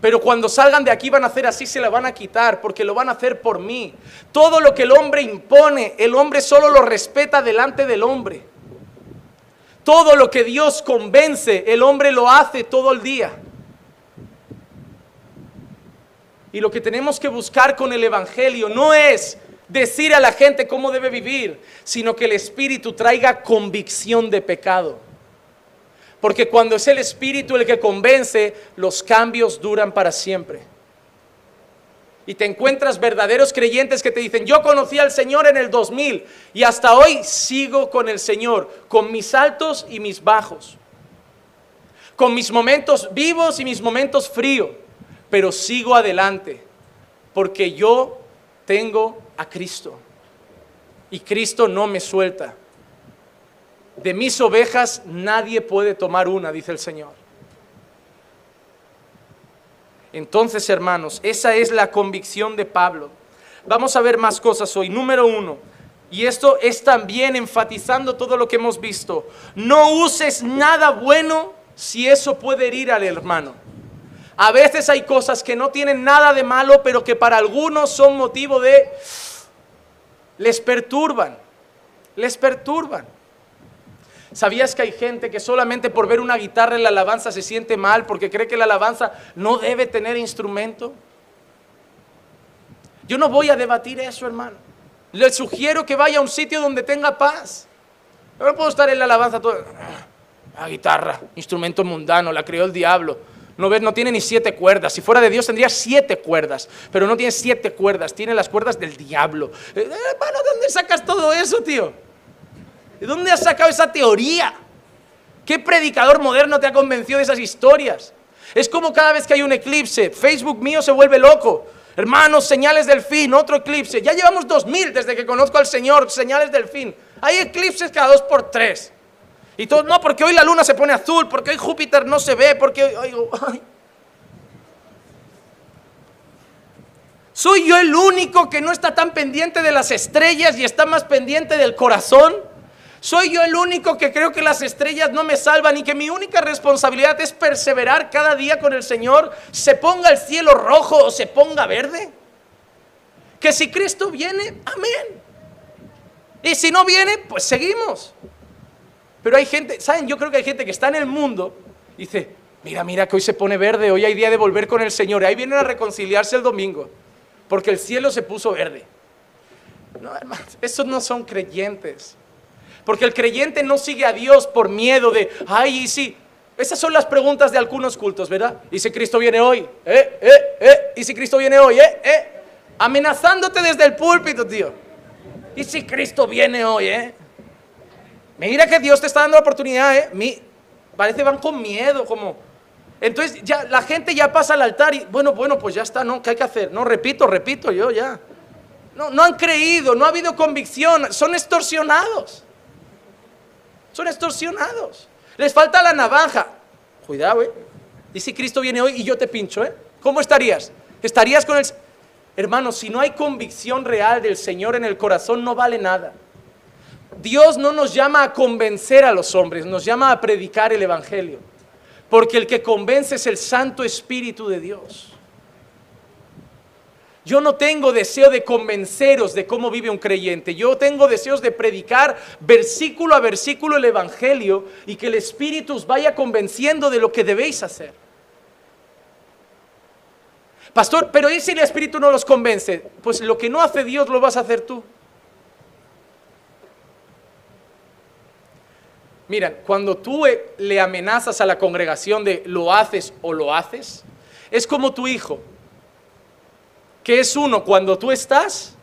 Pero cuando salgan de aquí van a hacer así, se la van a quitar, porque lo van a hacer por mí. Todo lo que el hombre impone, el hombre solo lo respeta delante del hombre. Todo lo que Dios convence, el hombre lo hace todo el día. Y lo que tenemos que buscar con el Evangelio no es decir a la gente cómo debe vivir, sino que el Espíritu traiga convicción de pecado. Porque cuando es el Espíritu el que convence, los cambios duran para siempre. Y te encuentras verdaderos creyentes que te dicen, yo conocí al Señor en el 2000 y hasta hoy sigo con el Señor, con mis altos y mis bajos, con mis momentos vivos y mis momentos fríos, pero sigo adelante, porque yo tengo a Cristo. Y Cristo no me suelta. De mis ovejas nadie puede tomar una, dice el Señor. Entonces, hermanos, esa es la convicción de Pablo. Vamos a ver más cosas hoy. Número uno, y esto es también enfatizando todo lo que hemos visto. No uses nada bueno si eso puede herir al hermano. A veces hay cosas que no tienen nada de malo, pero que para algunos son motivo de les perturban, les perturban. ¿Sabías que hay gente que solamente por ver una guitarra en la alabanza se siente mal porque cree que la alabanza no debe tener instrumento? Yo no voy a debatir eso, hermano. Le sugiero que vaya a un sitio donde tenga paz. Yo no puedo estar en la alabanza todo. La guitarra, instrumento mundano, la creó el diablo. No ves, no tiene ni siete cuerdas. Si fuera de Dios tendría siete cuerdas, pero no tiene siete cuerdas, tiene las cuerdas del diablo. Eh, hermano, ¿de dónde sacas todo eso, tío? ¿De dónde has sacado esa teoría? ¿Qué predicador moderno te ha convencido de esas historias? Es como cada vez que hay un eclipse, Facebook mío se vuelve loco. Hermanos, señales del fin, otro eclipse. Ya llevamos dos mil desde que conozco al Señor, señales del fin. Hay eclipses cada dos por tres. Y todos, no, porque hoy la luna se pone azul, porque hoy Júpiter no se ve, porque hoy... ¿Soy yo el único que no está tan pendiente de las estrellas y está más pendiente del corazón? ¿Soy yo el único que creo que las estrellas no me salvan y que mi única responsabilidad es perseverar cada día con el Señor, se ponga el cielo rojo o se ponga verde? Que si Cristo viene, amén. Y si no viene, pues seguimos. Pero hay gente, ¿saben? Yo creo que hay gente que está en el mundo y dice, mira, mira que hoy se pone verde, hoy hay día de volver con el Señor. Ahí vienen a reconciliarse el domingo, porque el cielo se puso verde. No, hermanos, esos no son creyentes. Porque el creyente no sigue a Dios por miedo de, ay, y si. Esas son las preguntas de algunos cultos, ¿verdad? ¿Y si Cristo viene hoy? ¿Eh? ¿Eh? ¿Eh? ¿Y si Cristo viene hoy? ¿Eh? ¿Eh? Amenazándote desde el púlpito, tío. ¿Y si Cristo viene hoy? ¿Eh? Mira que Dios te está dando la oportunidad, ¿eh? Mi, parece van con miedo, como... Entonces ya la gente ya pasa al altar y, bueno, bueno, pues ya está, ¿no? ¿Qué hay que hacer? No, repito, repito, yo ya. No, no han creído, no ha habido convicción, son extorsionados. Son extorsionados. Les falta la navaja. Cuidado, ¿eh? Dice Cristo viene hoy y yo te pincho, ¿eh? ¿Cómo estarías? ¿Estarías con el... Hermano, si no hay convicción real del Señor en el corazón, no vale nada. Dios no nos llama a convencer a los hombres, nos llama a predicar el Evangelio. Porque el que convence es el Santo Espíritu de Dios. Yo no tengo deseo de convenceros de cómo vive un creyente. Yo tengo deseos de predicar versículo a versículo el Evangelio y que el Espíritu os vaya convenciendo de lo que debéis hacer. Pastor, pero ¿y si el Espíritu no los convence? Pues lo que no hace Dios lo vas a hacer tú. Mira, cuando tú eh, le amenazas a la congregación de lo haces o lo haces, es como tu hijo que es uno cuando tú estás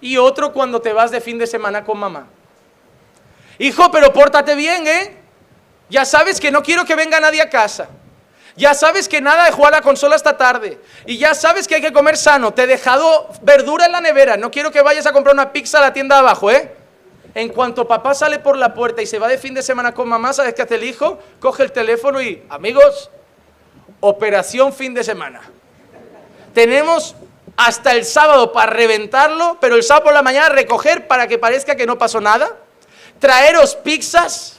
y otro cuando te vas de fin de semana con mamá. Hijo, pero pórtate bien, ¿eh? Ya sabes que no quiero que venga nadie a casa. Ya sabes que nada de jugar a la consola esta tarde. Y ya sabes que hay que comer sano. Te he dejado verdura en la nevera. No quiero que vayas a comprar una pizza a la tienda abajo, ¿eh? En cuanto papá sale por la puerta y se va de fin de semana con mamá, ¿sabes qué hace el hijo? Coge el teléfono y, amigos, operación fin de semana. Tenemos hasta el sábado para reventarlo, pero el sábado por la mañana recoger para que parezca que no pasó nada. Traeros pizzas.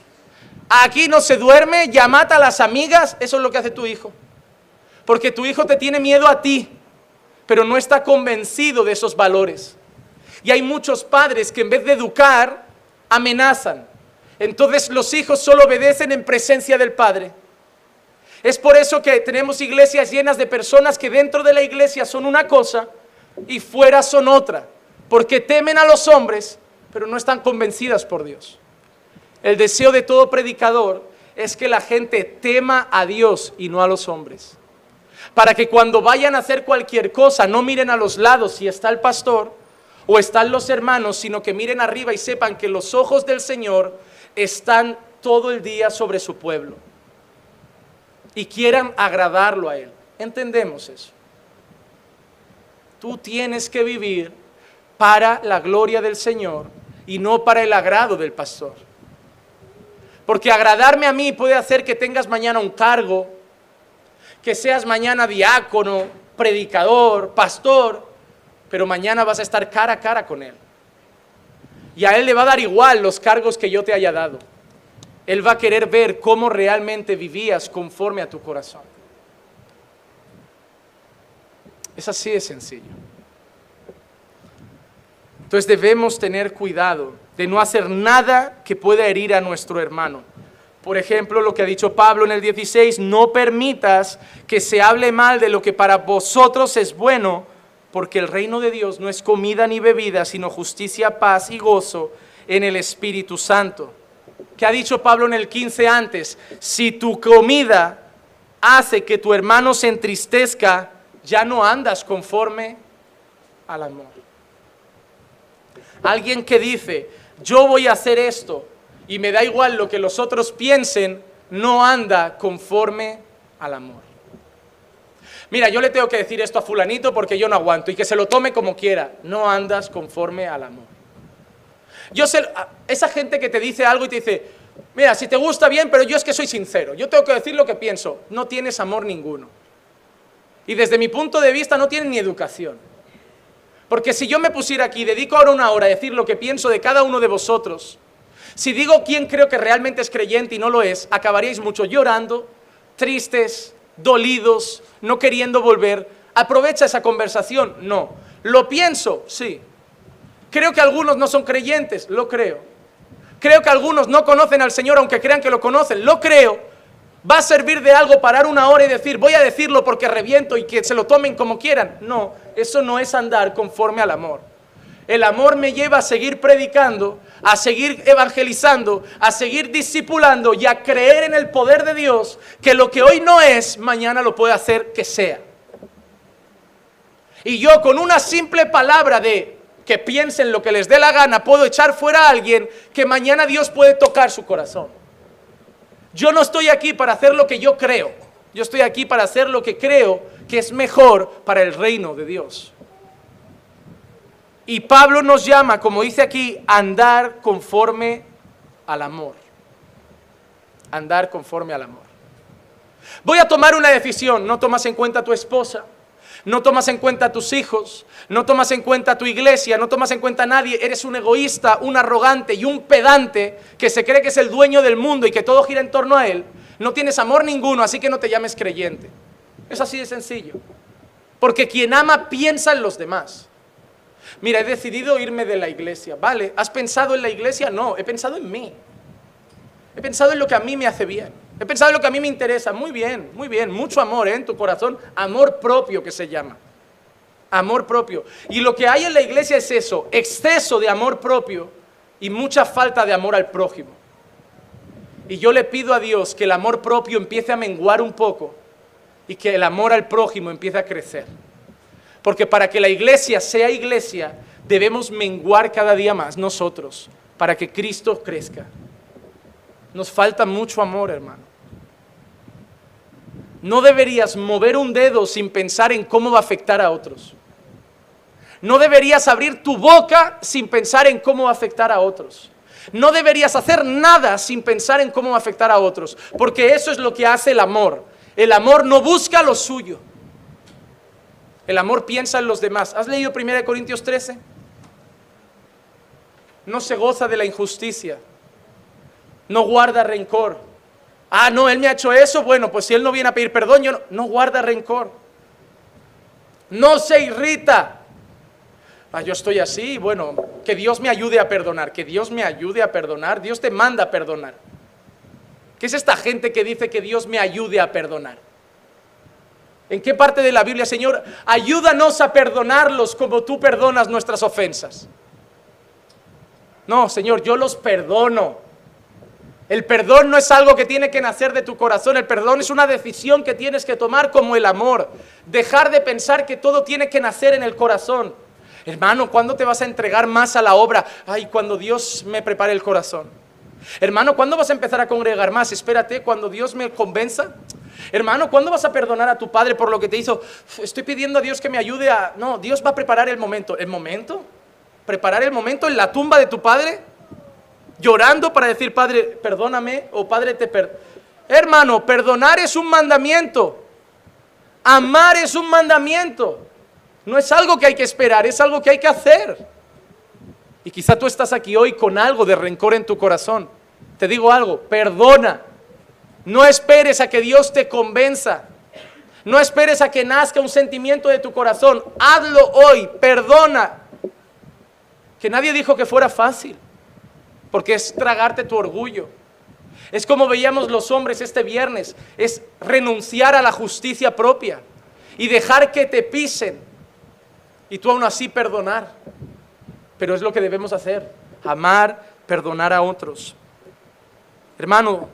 Aquí no se duerme, llamad a las amigas. Eso es lo que hace tu hijo. Porque tu hijo te tiene miedo a ti, pero no está convencido de esos valores. Y hay muchos padres que en vez de educar, amenazan. Entonces los hijos solo obedecen en presencia del padre. Es por eso que tenemos iglesias llenas de personas que dentro de la iglesia son una cosa y fuera son otra, porque temen a los hombres, pero no están convencidas por Dios. El deseo de todo predicador es que la gente tema a Dios y no a los hombres. Para que cuando vayan a hacer cualquier cosa no miren a los lados si está el pastor o están los hermanos, sino que miren arriba y sepan que los ojos del Señor están todo el día sobre su pueblo y quieran agradarlo a Él. Entendemos eso. Tú tienes que vivir para la gloria del Señor y no para el agrado del pastor. Porque agradarme a mí puede hacer que tengas mañana un cargo, que seas mañana diácono, predicador, pastor, pero mañana vas a estar cara a cara con Él. Y a Él le va a dar igual los cargos que yo te haya dado. Él va a querer ver cómo realmente vivías conforme a tu corazón. Es así de sencillo. Entonces debemos tener cuidado de no hacer nada que pueda herir a nuestro hermano. Por ejemplo, lo que ha dicho Pablo en el 16, no permitas que se hable mal de lo que para vosotros es bueno porque el reino de Dios no es comida ni bebida, sino justicia, paz y gozo en el Espíritu Santo. ¿Qué ha dicho Pablo en el 15 antes? Si tu comida hace que tu hermano se entristezca, ya no andas conforme al amor. Alguien que dice, yo voy a hacer esto y me da igual lo que los otros piensen, no anda conforme al amor. Mira, yo le tengo que decir esto a fulanito porque yo no aguanto y que se lo tome como quiera. No andas conforme al amor. Yo sé, esa gente que te dice algo y te dice, mira, si te gusta bien, pero yo es que soy sincero, yo tengo que decir lo que pienso, no tienes amor ninguno. Y desde mi punto de vista no tienes ni educación. Porque si yo me pusiera aquí dedico ahora una hora a decir lo que pienso de cada uno de vosotros, si digo quién creo que realmente es creyente y no lo es, acabaríais mucho llorando, tristes, dolidos, no queriendo volver. Aprovecha esa conversación. No. ¿Lo pienso? Sí. Creo que algunos no son creyentes, lo creo. Creo que algunos no conocen al Señor aunque crean que lo conocen, lo creo. ¿Va a servir de algo parar una hora y decir, voy a decirlo porque reviento y que se lo tomen como quieran? No, eso no es andar conforme al amor. El amor me lleva a seguir predicando, a seguir evangelizando, a seguir discipulando y a creer en el poder de Dios, que lo que hoy no es, mañana lo puede hacer que sea. Y yo con una simple palabra de que piensen lo que les dé la gana, puedo echar fuera a alguien que mañana Dios puede tocar su corazón. Yo no estoy aquí para hacer lo que yo creo, yo estoy aquí para hacer lo que creo que es mejor para el reino de Dios. Y Pablo nos llama, como dice aquí, andar conforme al amor. Andar conforme al amor. Voy a tomar una decisión, no tomas en cuenta a tu esposa, no tomas en cuenta a tus hijos, no tomas en cuenta a tu iglesia, no tomas en cuenta a nadie, eres un egoísta, un arrogante y un pedante que se cree que es el dueño del mundo y que todo gira en torno a él, no tienes amor ninguno, así que no te llames creyente. Es así de sencillo. Porque quien ama piensa en los demás. Mira, he decidido irme de la iglesia. Vale, ¿has pensado en la iglesia? No, he pensado en mí. He pensado en lo que a mí me hace bien. He pensado en lo que a mí me interesa. Muy bien, muy bien. Mucho amor ¿eh? en tu corazón. Amor propio que se llama. Amor propio. Y lo que hay en la iglesia es eso. Exceso de amor propio y mucha falta de amor al prójimo. Y yo le pido a Dios que el amor propio empiece a menguar un poco y que el amor al prójimo empiece a crecer. Porque para que la iglesia sea iglesia, debemos menguar cada día más nosotros, para que Cristo crezca. Nos falta mucho amor, hermano. No deberías mover un dedo sin pensar en cómo va a afectar a otros. No deberías abrir tu boca sin pensar en cómo va a afectar a otros. No deberías hacer nada sin pensar en cómo va a afectar a otros, porque eso es lo que hace el amor. El amor no busca lo suyo. El amor piensa en los demás. ¿Has leído 1 Corintios 13? No se goza de la injusticia no guarda rencor. Ah, no, él me ha hecho eso, bueno, pues si él no viene a pedir perdón, yo no, no guarda rencor. No se irrita. Ah, yo estoy así, bueno, que Dios me ayude a perdonar, que Dios me ayude a perdonar, Dios te manda a perdonar. ¿Qué es esta gente que dice que Dios me ayude a perdonar? ¿En qué parte de la Biblia, Señor, ayúdanos a perdonarlos como tú perdonas nuestras ofensas? No, Señor, yo los perdono. El perdón no es algo que tiene que nacer de tu corazón, el perdón es una decisión que tienes que tomar como el amor. Dejar de pensar que todo tiene que nacer en el corazón. Hermano, ¿cuándo te vas a entregar más a la obra? Ay, cuando Dios me prepare el corazón. Hermano, ¿cuándo vas a empezar a congregar más? Espérate, cuando Dios me convenza. Hermano, ¿cuándo vas a perdonar a tu padre por lo que te hizo? Estoy pidiendo a Dios que me ayude a... No, Dios va a preparar el momento. ¿El momento? ¿Preparar el momento en la tumba de tu padre? Llorando para decir, Padre, perdóname o Padre, te per... Hermano, perdonar es un mandamiento. Amar es un mandamiento. No es algo que hay que esperar, es algo que hay que hacer. Y quizá tú estás aquí hoy con algo de rencor en tu corazón. Te digo algo, perdona. No esperes a que Dios te convenza. No esperes a que nazca un sentimiento de tu corazón. Hazlo hoy, perdona. Que nadie dijo que fuera fácil porque es tragarte tu orgullo. Es como veíamos los hombres este viernes, es renunciar a la justicia propia y dejar que te pisen y tú aún así perdonar. Pero es lo que debemos hacer, amar, perdonar a otros. Hermano,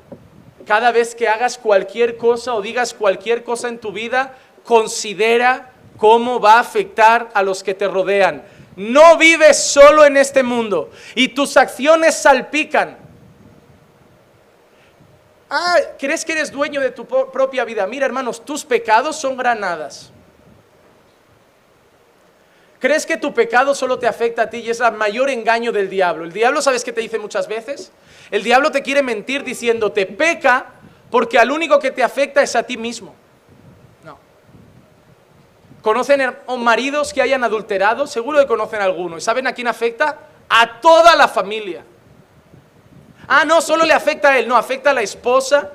cada vez que hagas cualquier cosa o digas cualquier cosa en tu vida, considera cómo va a afectar a los que te rodean. No vives solo en este mundo y tus acciones salpican. Ah, ¿crees que eres dueño de tu propia vida? Mira, hermanos, tus pecados son granadas. ¿Crees que tu pecado solo te afecta a ti y es el mayor engaño del diablo? El diablo, ¿sabes qué te dice muchas veces? El diablo te quiere mentir diciéndote, peca porque al único que te afecta es a ti mismo. No. ¿Conocen maridos que hayan adulterado? Seguro que conocen alguno. ¿Y saben a quién afecta? A toda la familia. Ah, no, solo le afecta a él, no, afecta a la esposa,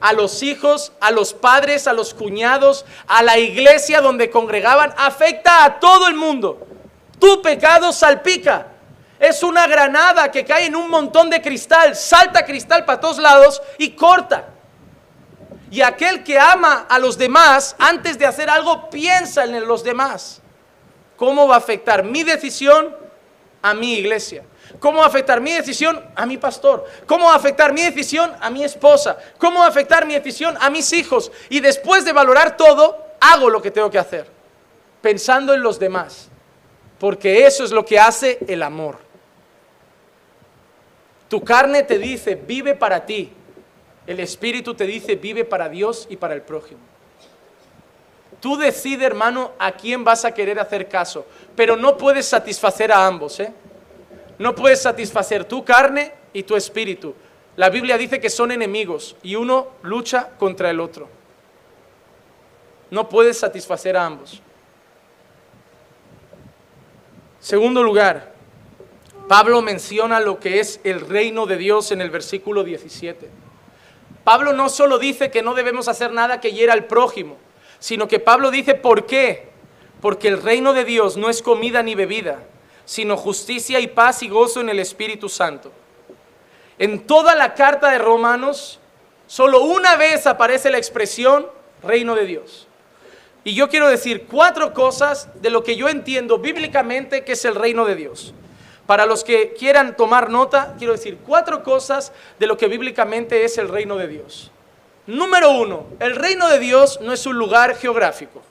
a los hijos, a los padres, a los cuñados, a la iglesia donde congregaban, afecta a todo el mundo. Tu pecado salpica. Es una granada que cae en un montón de cristal, salta cristal para todos lados y corta. Y aquel que ama a los demás, antes de hacer algo, piensa en los demás. ¿Cómo va a afectar mi decisión a mi iglesia? ¿Cómo va a afectar mi decisión a mi pastor? ¿Cómo va a afectar mi decisión a mi esposa? ¿Cómo va a afectar mi decisión a mis hijos? Y después de valorar todo, hago lo que tengo que hacer, pensando en los demás, porque eso es lo que hace el amor. Tu carne te dice, vive para ti. El Espíritu te dice, vive para Dios y para el prójimo. Tú decides, hermano, a quién vas a querer hacer caso, pero no puedes satisfacer a ambos, ¿eh? No puedes satisfacer tu carne y tu espíritu. La Biblia dice que son enemigos y uno lucha contra el otro. No puedes satisfacer a ambos. Segundo lugar, Pablo menciona lo que es el reino de Dios en el versículo 17. Pablo no solo dice que no debemos hacer nada que hiera al prójimo, sino que Pablo dice por qué. Porque el reino de Dios no es comida ni bebida, sino justicia y paz y gozo en el Espíritu Santo. En toda la carta de Romanos, solo una vez aparece la expresión reino de Dios. Y yo quiero decir cuatro cosas de lo que yo entiendo bíblicamente que es el reino de Dios. Para los que quieran tomar nota, quiero decir cuatro cosas de lo que bíblicamente es el reino de Dios. Número uno, el reino de Dios no es un lugar geográfico.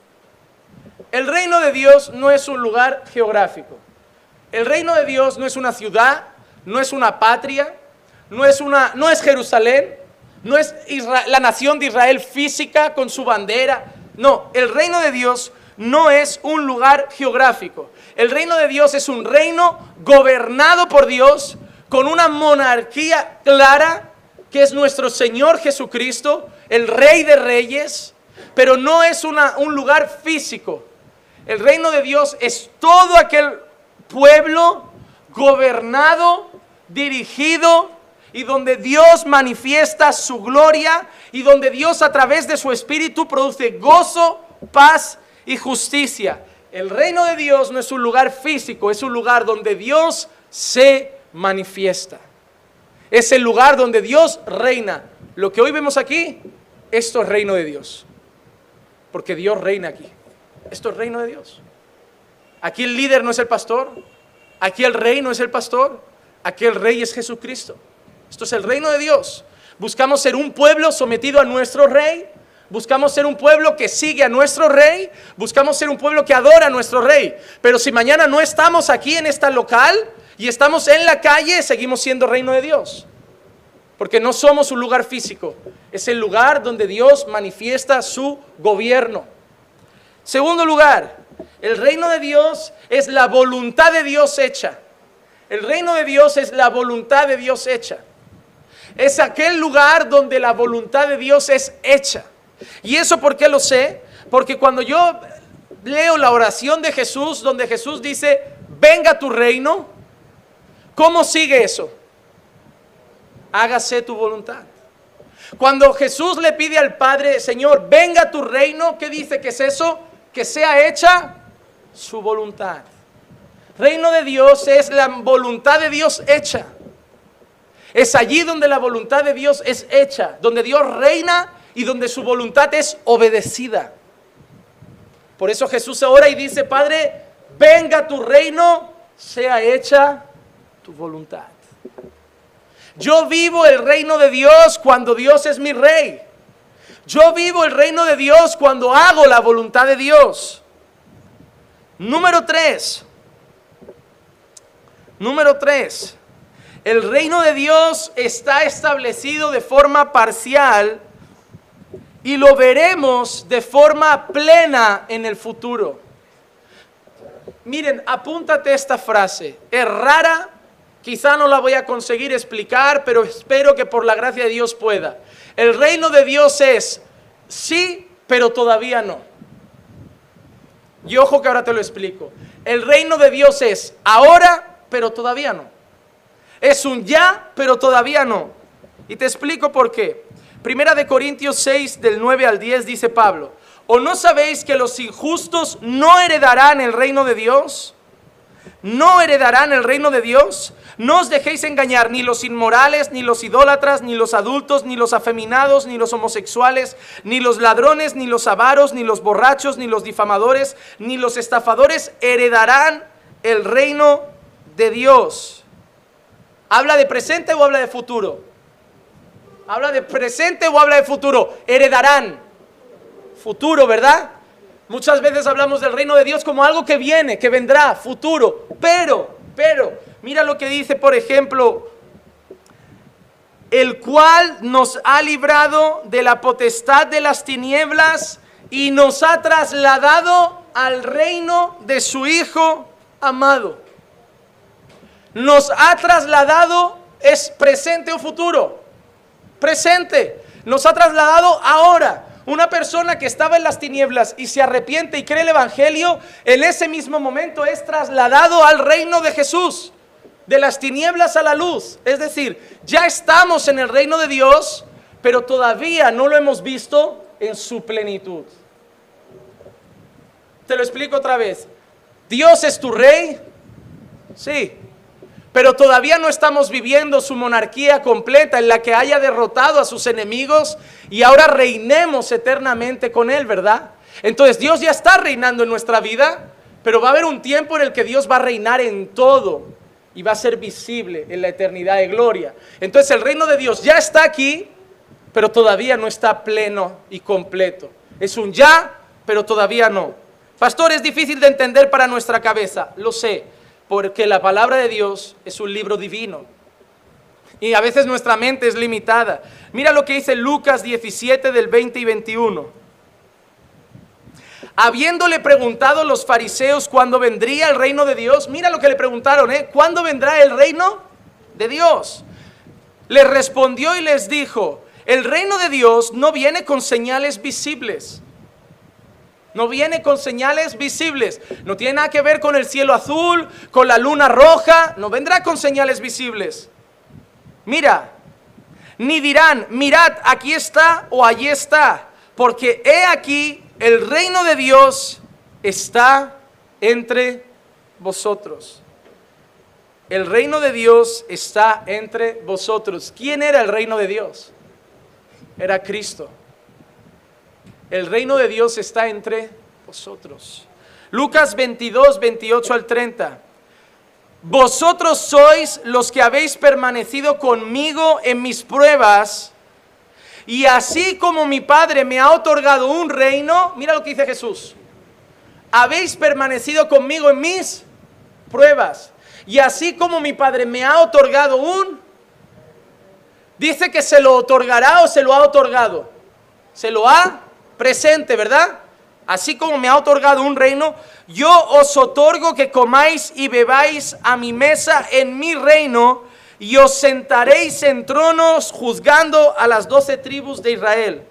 El reino de Dios no es un lugar geográfico. El reino de Dios no es una ciudad, no es una patria, no es, una, no es Jerusalén, no es la nación de Israel física con su bandera. No, el reino de Dios no es un lugar geográfico. El reino de Dios es un reino gobernado por Dios con una monarquía clara que es nuestro Señor Jesucristo, el Rey de Reyes, pero no es un lugar físico. El reino de Dios es todo aquel pueblo gobernado, dirigido y donde Dios manifiesta su gloria y donde Dios a través de su espíritu produce gozo, paz y justicia. El reino de Dios no es un lugar físico, es un lugar donde Dios se manifiesta. Es el lugar donde Dios reina. Lo que hoy vemos aquí, esto es reino de Dios. Porque Dios reina aquí. Esto es reino de Dios. Aquí el líder no es el pastor, aquí el rey no es el pastor, aquí el rey es Jesucristo. Esto es el reino de Dios. Buscamos ser un pueblo sometido a nuestro rey, buscamos ser un pueblo que sigue a nuestro rey, buscamos ser un pueblo que adora a nuestro rey. Pero si mañana no estamos aquí en esta local y estamos en la calle, seguimos siendo reino de Dios. Porque no somos un lugar físico, es el lugar donde Dios manifiesta su gobierno. Segundo lugar, el reino de Dios es la voluntad de Dios hecha. El reino de Dios es la voluntad de Dios hecha. Es aquel lugar donde la voluntad de Dios es hecha. ¿Y eso por qué lo sé? Porque cuando yo leo la oración de Jesús, donde Jesús dice, venga tu reino, ¿cómo sigue eso? Hágase tu voluntad. Cuando Jesús le pide al Padre, Señor, venga tu reino, ¿qué dice que es eso? Que sea hecha su voluntad. Reino de Dios es la voluntad de Dios hecha. Es allí donde la voluntad de Dios es hecha, donde Dios reina y donde su voluntad es obedecida. Por eso Jesús ora y dice, Padre, venga tu reino, sea hecha tu voluntad. Yo vivo el reino de Dios cuando Dios es mi rey. Yo vivo el reino de Dios cuando hago la voluntad de Dios. Número tres. Número tres. El reino de Dios está establecido de forma parcial y lo veremos de forma plena en el futuro. Miren, apúntate esta frase. Es rara, quizá no la voy a conseguir explicar, pero espero que por la gracia de Dios pueda. El reino de Dios es sí, pero todavía no. Y ojo que ahora te lo explico. El reino de Dios es ahora, pero todavía no. Es un ya, pero todavía no. Y te explico por qué. Primera de Corintios 6 del 9 al 10 dice Pablo, ¿o no sabéis que los injustos no heredarán el reino de Dios? ¿No heredarán el reino de Dios? No os dejéis engañar ni los inmorales, ni los idólatras, ni los adultos, ni los afeminados, ni los homosexuales, ni los ladrones, ni los avaros, ni los borrachos, ni los difamadores, ni los estafadores heredarán el reino de Dios. ¿Habla de presente o habla de futuro? ¿Habla de presente o habla de futuro? Heredarán. Futuro, ¿verdad? Muchas veces hablamos del reino de Dios como algo que viene, que vendrá, futuro. Pero, pero, mira lo que dice, por ejemplo, el cual nos ha librado de la potestad de las tinieblas y nos ha trasladado al reino de su Hijo amado. Nos ha trasladado, es presente o futuro presente. Nos ha trasladado ahora. Una persona que estaba en las tinieblas y se arrepiente y cree el Evangelio, en ese mismo momento es trasladado al reino de Jesús, de las tinieblas a la luz. Es decir, ya estamos en el reino de Dios, pero todavía no lo hemos visto en su plenitud. Te lo explico otra vez. Dios es tu rey, sí, pero todavía no estamos viviendo su monarquía completa en la que haya derrotado a sus enemigos y ahora reinemos eternamente con Él, ¿verdad? Entonces Dios ya está reinando en nuestra vida, pero va a haber un tiempo en el que Dios va a reinar en todo y va a ser visible en la eternidad de gloria. Entonces el reino de Dios ya está aquí, pero todavía no está pleno y completo. Es un ya, pero todavía no. Pastor, es difícil de entender para nuestra cabeza, lo sé porque la palabra de Dios es un libro divino. Y a veces nuestra mente es limitada. Mira lo que dice Lucas 17 del 20 y 21. Habiéndole preguntado los fariseos cuándo vendría el reino de Dios, mira lo que le preguntaron, ¿eh? ¿Cuándo vendrá el reino de Dios? Les respondió y les dijo, el reino de Dios no viene con señales visibles no viene con señales visibles. No tiene nada que ver con el cielo azul, con la luna roja. No vendrá con señales visibles. Mira, ni dirán, mirad, aquí está o allí está. Porque he aquí, el reino de Dios está entre vosotros. El reino de Dios está entre vosotros. ¿Quién era el reino de Dios? Era Cristo. El reino de Dios está entre vosotros. Lucas 22, 28 al 30. Vosotros sois los que habéis permanecido conmigo en mis pruebas. Y así como mi Padre me ha otorgado un reino, mira lo que dice Jesús. Habéis permanecido conmigo en mis pruebas. Y así como mi Padre me ha otorgado un... Dice que se lo otorgará o se lo ha otorgado. Se lo ha presente, ¿verdad? Así como me ha otorgado un reino, yo os otorgo que comáis y bebáis a mi mesa en mi reino y os sentaréis en tronos juzgando a las doce tribus de Israel.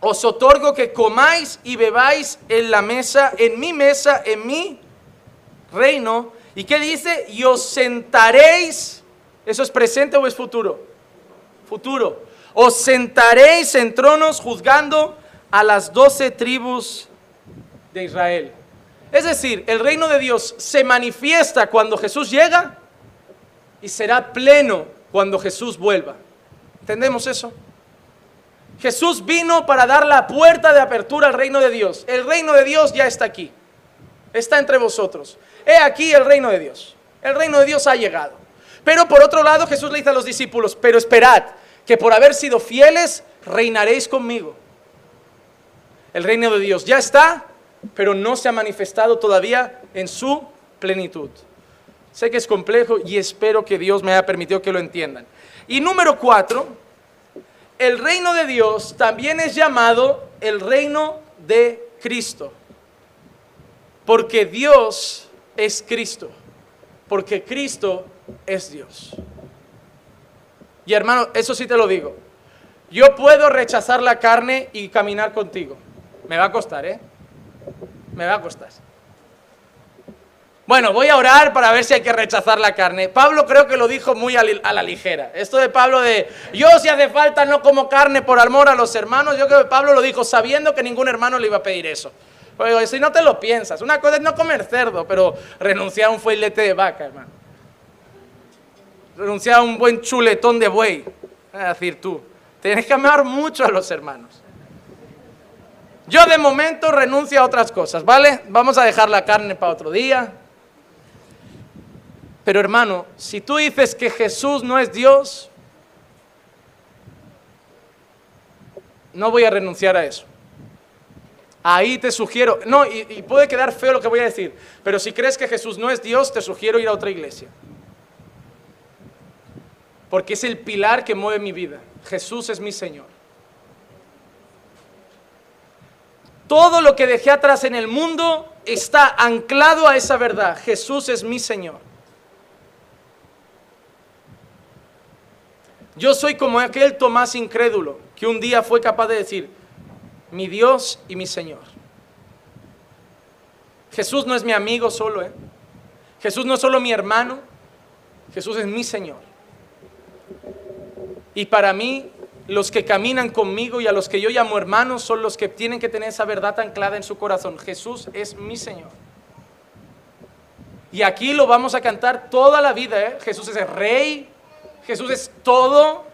Os otorgo que comáis y bebáis en la mesa, en mi mesa, en mi reino. ¿Y qué dice? Y os sentaréis. ¿Eso es presente o es futuro? Futuro os sentaréis en tronos juzgando a las doce tribus de Israel. Es decir, el reino de Dios se manifiesta cuando Jesús llega y será pleno cuando Jesús vuelva. ¿Entendemos eso? Jesús vino para dar la puerta de apertura al reino de Dios. El reino de Dios ya está aquí. Está entre vosotros. He aquí el reino de Dios. El reino de Dios ha llegado. Pero por otro lado Jesús le dice a los discípulos, pero esperad, que por haber sido fieles, reinaréis conmigo. El reino de Dios ya está, pero no se ha manifestado todavía en su plenitud. Sé que es complejo y espero que Dios me haya permitido que lo entiendan. Y número cuatro, el reino de Dios también es llamado el reino de Cristo. Porque Dios es Cristo. Porque Cristo es Dios. Y hermano, eso sí te lo digo. Yo puedo rechazar la carne y caminar contigo. Me va a costar, ¿eh? Me va a costar. Bueno, voy a orar para ver si hay que rechazar la carne. Pablo creo que lo dijo muy a la ligera. Esto de Pablo de, yo si hace falta no como carne por amor a los hermanos, yo creo que Pablo lo dijo sabiendo que ningún hermano le iba a pedir eso. Pero si no te lo piensas, una cosa es no comer cerdo, pero renunciar a un filete de vaca, hermano. Renunciar a un buen chuletón de buey. Es decir, tú, tienes que amar mucho a los hermanos. Yo de momento renuncio a otras cosas, ¿vale? Vamos a dejar la carne para otro día, pero hermano, si tú dices que Jesús no es Dios, no voy a renunciar a eso. Ahí te sugiero, no, y, puede quedar feo lo que voy a decir, pero si crees que Jesús no es Dios, te sugiero ir a otra iglesia. Porque es el pilar que mueve mi vida. Jesús es mi Señor. Todo lo que dejé atrás en el mundo está anclado a esa verdad. Jesús es mi Señor. Yo soy como aquel Tomás incrédulo que un día fue capaz de decir, mi Dios y mi Señor. Jesús no es mi amigo solo, ¿eh? Jesús no es solo mi hermano, Jesús es mi Señor. Y para mí, los que caminan conmigo y a los que yo llamo hermanos son los que tienen que tener esa verdad anclada en su corazón. Jesús es mi Señor. Y aquí lo vamos a cantar toda la vida. ¿eh? Jesús es el Rey, Jesús es todo,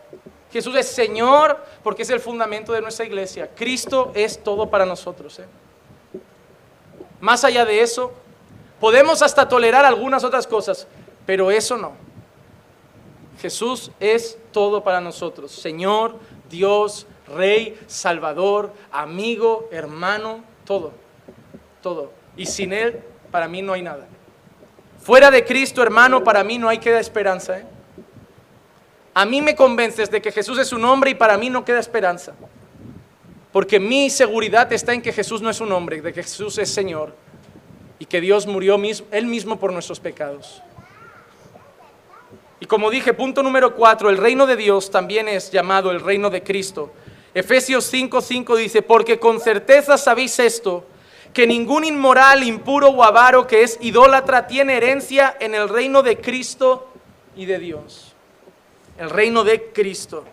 Jesús es Señor, porque es el fundamento de nuestra iglesia. Cristo es todo para nosotros. ¿eh? Más allá de eso, podemos hasta tolerar algunas otras cosas, pero eso no. Jesús es todo para nosotros. Señor, Dios, Rey, Salvador, amigo, hermano, todo. Todo. Y sin Él, para mí no hay nada. Fuera de Cristo, hermano, para mí no hay queda esperanza. ¿eh? A mí me convences de que Jesús es un hombre y para mí no queda esperanza. Porque mi seguridad está en que Jesús no es un hombre, de que Jesús es Señor y que Dios murió Él mismo por nuestros pecados. Y como dije, punto número cuatro, el reino de Dios también es llamado el reino de Cristo. Efesios 5:5 dice, porque con certeza sabéis esto, que ningún inmoral, impuro o avaro que es idólatra tiene herencia en el reino de Cristo y de Dios el reino de Cristo.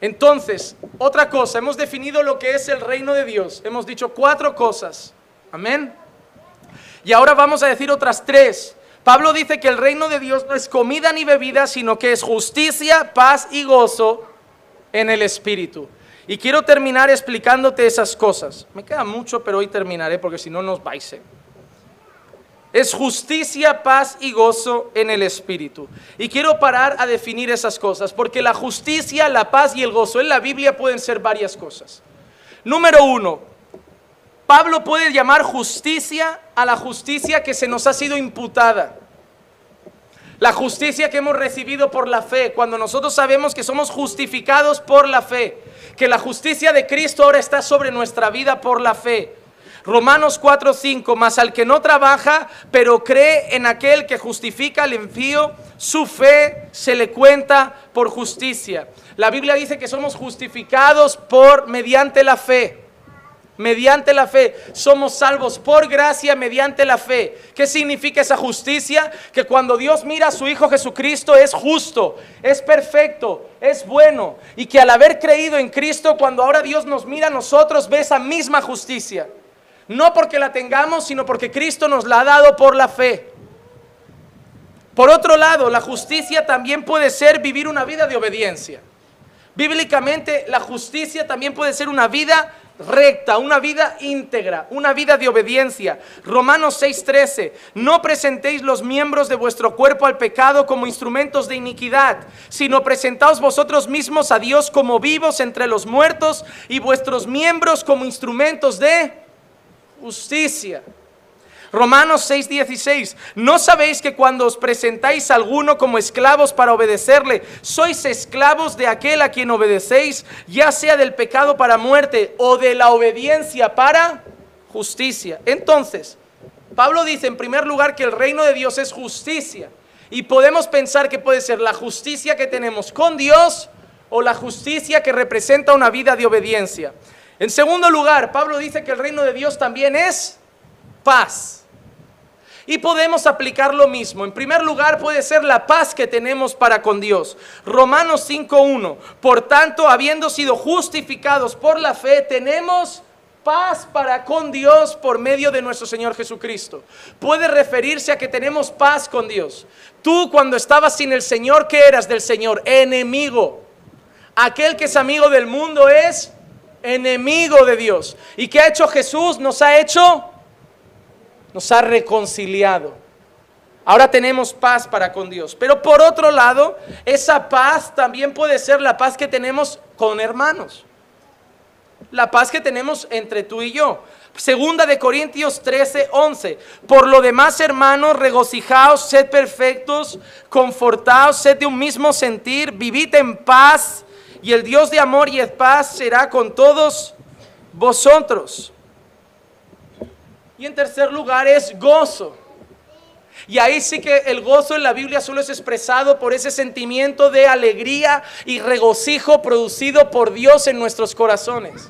Entonces, otra cosa, hemos definido lo que es el reino de Dios. Hemos dicho cuatro cosas. Amén. Y ahora vamos a decir otras tres. Pablo dice que el reino de Dios no es comida ni bebida, sino que es justicia, paz y gozo en el Espíritu. Y quiero terminar explicándote esas cosas. Me queda mucho, pero hoy terminaré porque si no nos vais. ¿eh? Es justicia, paz y gozo en el Espíritu. Y quiero parar a definir esas cosas, porque la justicia, la paz y el gozo en la Biblia pueden ser varias cosas. Número uno, Pablo puede llamar justicia a la justicia que se nos ha sido imputada. La justicia que hemos recibido por la fe, cuando nosotros sabemos que somos justificados por la fe, que la justicia de Cristo ahora está sobre nuestra vida por la fe. Romanos 4:5, más al que no trabaja, pero cree en aquel que justifica al envío, su fe se le cuenta por justicia. La Biblia dice que somos justificados por mediante la fe. Mediante la fe somos salvos por gracia mediante la fe. ¿Qué significa esa justicia? Que cuando Dios mira a su Hijo Jesucristo es justo, es perfecto, es bueno. Y que al haber creído en Cristo, cuando ahora Dios nos mira a nosotros, ve esa misma justicia no porque la tengamos, sino porque Cristo nos la ha dado por la fe. Por otro lado, la justicia también puede ser vivir una vida de obediencia. Bíblicamente la justicia también puede ser una vida recta, una vida íntegra, una vida de obediencia. Romanos 6:13, no presentéis los miembros de vuestro cuerpo al pecado como instrumentos de iniquidad, sino presentaos vosotros mismos a Dios como vivos entre los muertos y vuestros miembros como instrumentos de justicia. Romanos 6:16, ¿no sabéis que cuando os presentáis a alguno como esclavos para obedecerle, sois esclavos de aquel a quien obedecéis, ya sea del pecado para muerte o de la obediencia para justicia? Entonces, Pablo dice en primer lugar que el reino de Dios es justicia. Y podemos pensar que puede ser la justicia que tenemos con Dios o la justicia que representa una vida de obediencia. En segundo lugar, Pablo dice que el reino de Dios también es paz. Y podemos aplicar lo mismo. En primer lugar puede ser la paz que tenemos para con Dios. Romanos 5.1. Por tanto, habiendo sido justificados por la fe, tenemos paz para con Dios por medio de nuestro Señor Jesucristo. Puede referirse a que tenemos paz con Dios. Tú cuando estabas sin el Señor, ¿qué eras del Señor? Enemigo. Aquel que es amigo del mundo es enemigo de Dios. ¿Y qué ha hecho Jesús? Nos ha hecho nos ha reconciliado. Ahora tenemos paz para con Dios. Pero por otro lado, esa paz también puede ser la paz que tenemos con hermanos. La paz que tenemos entre tú y yo. Segunda de Corintios 13, 11. Por lo demás, hermanos, regocijaos, sed perfectos, confortaos, sed de un mismo sentir, vivid en paz, y el Dios de amor y paz será con todos vosotros. Y en tercer lugar es gozo. Y ahí sí que el gozo en la Biblia solo es expresado por ese sentimiento de alegría y regocijo producido por Dios en nuestros corazones.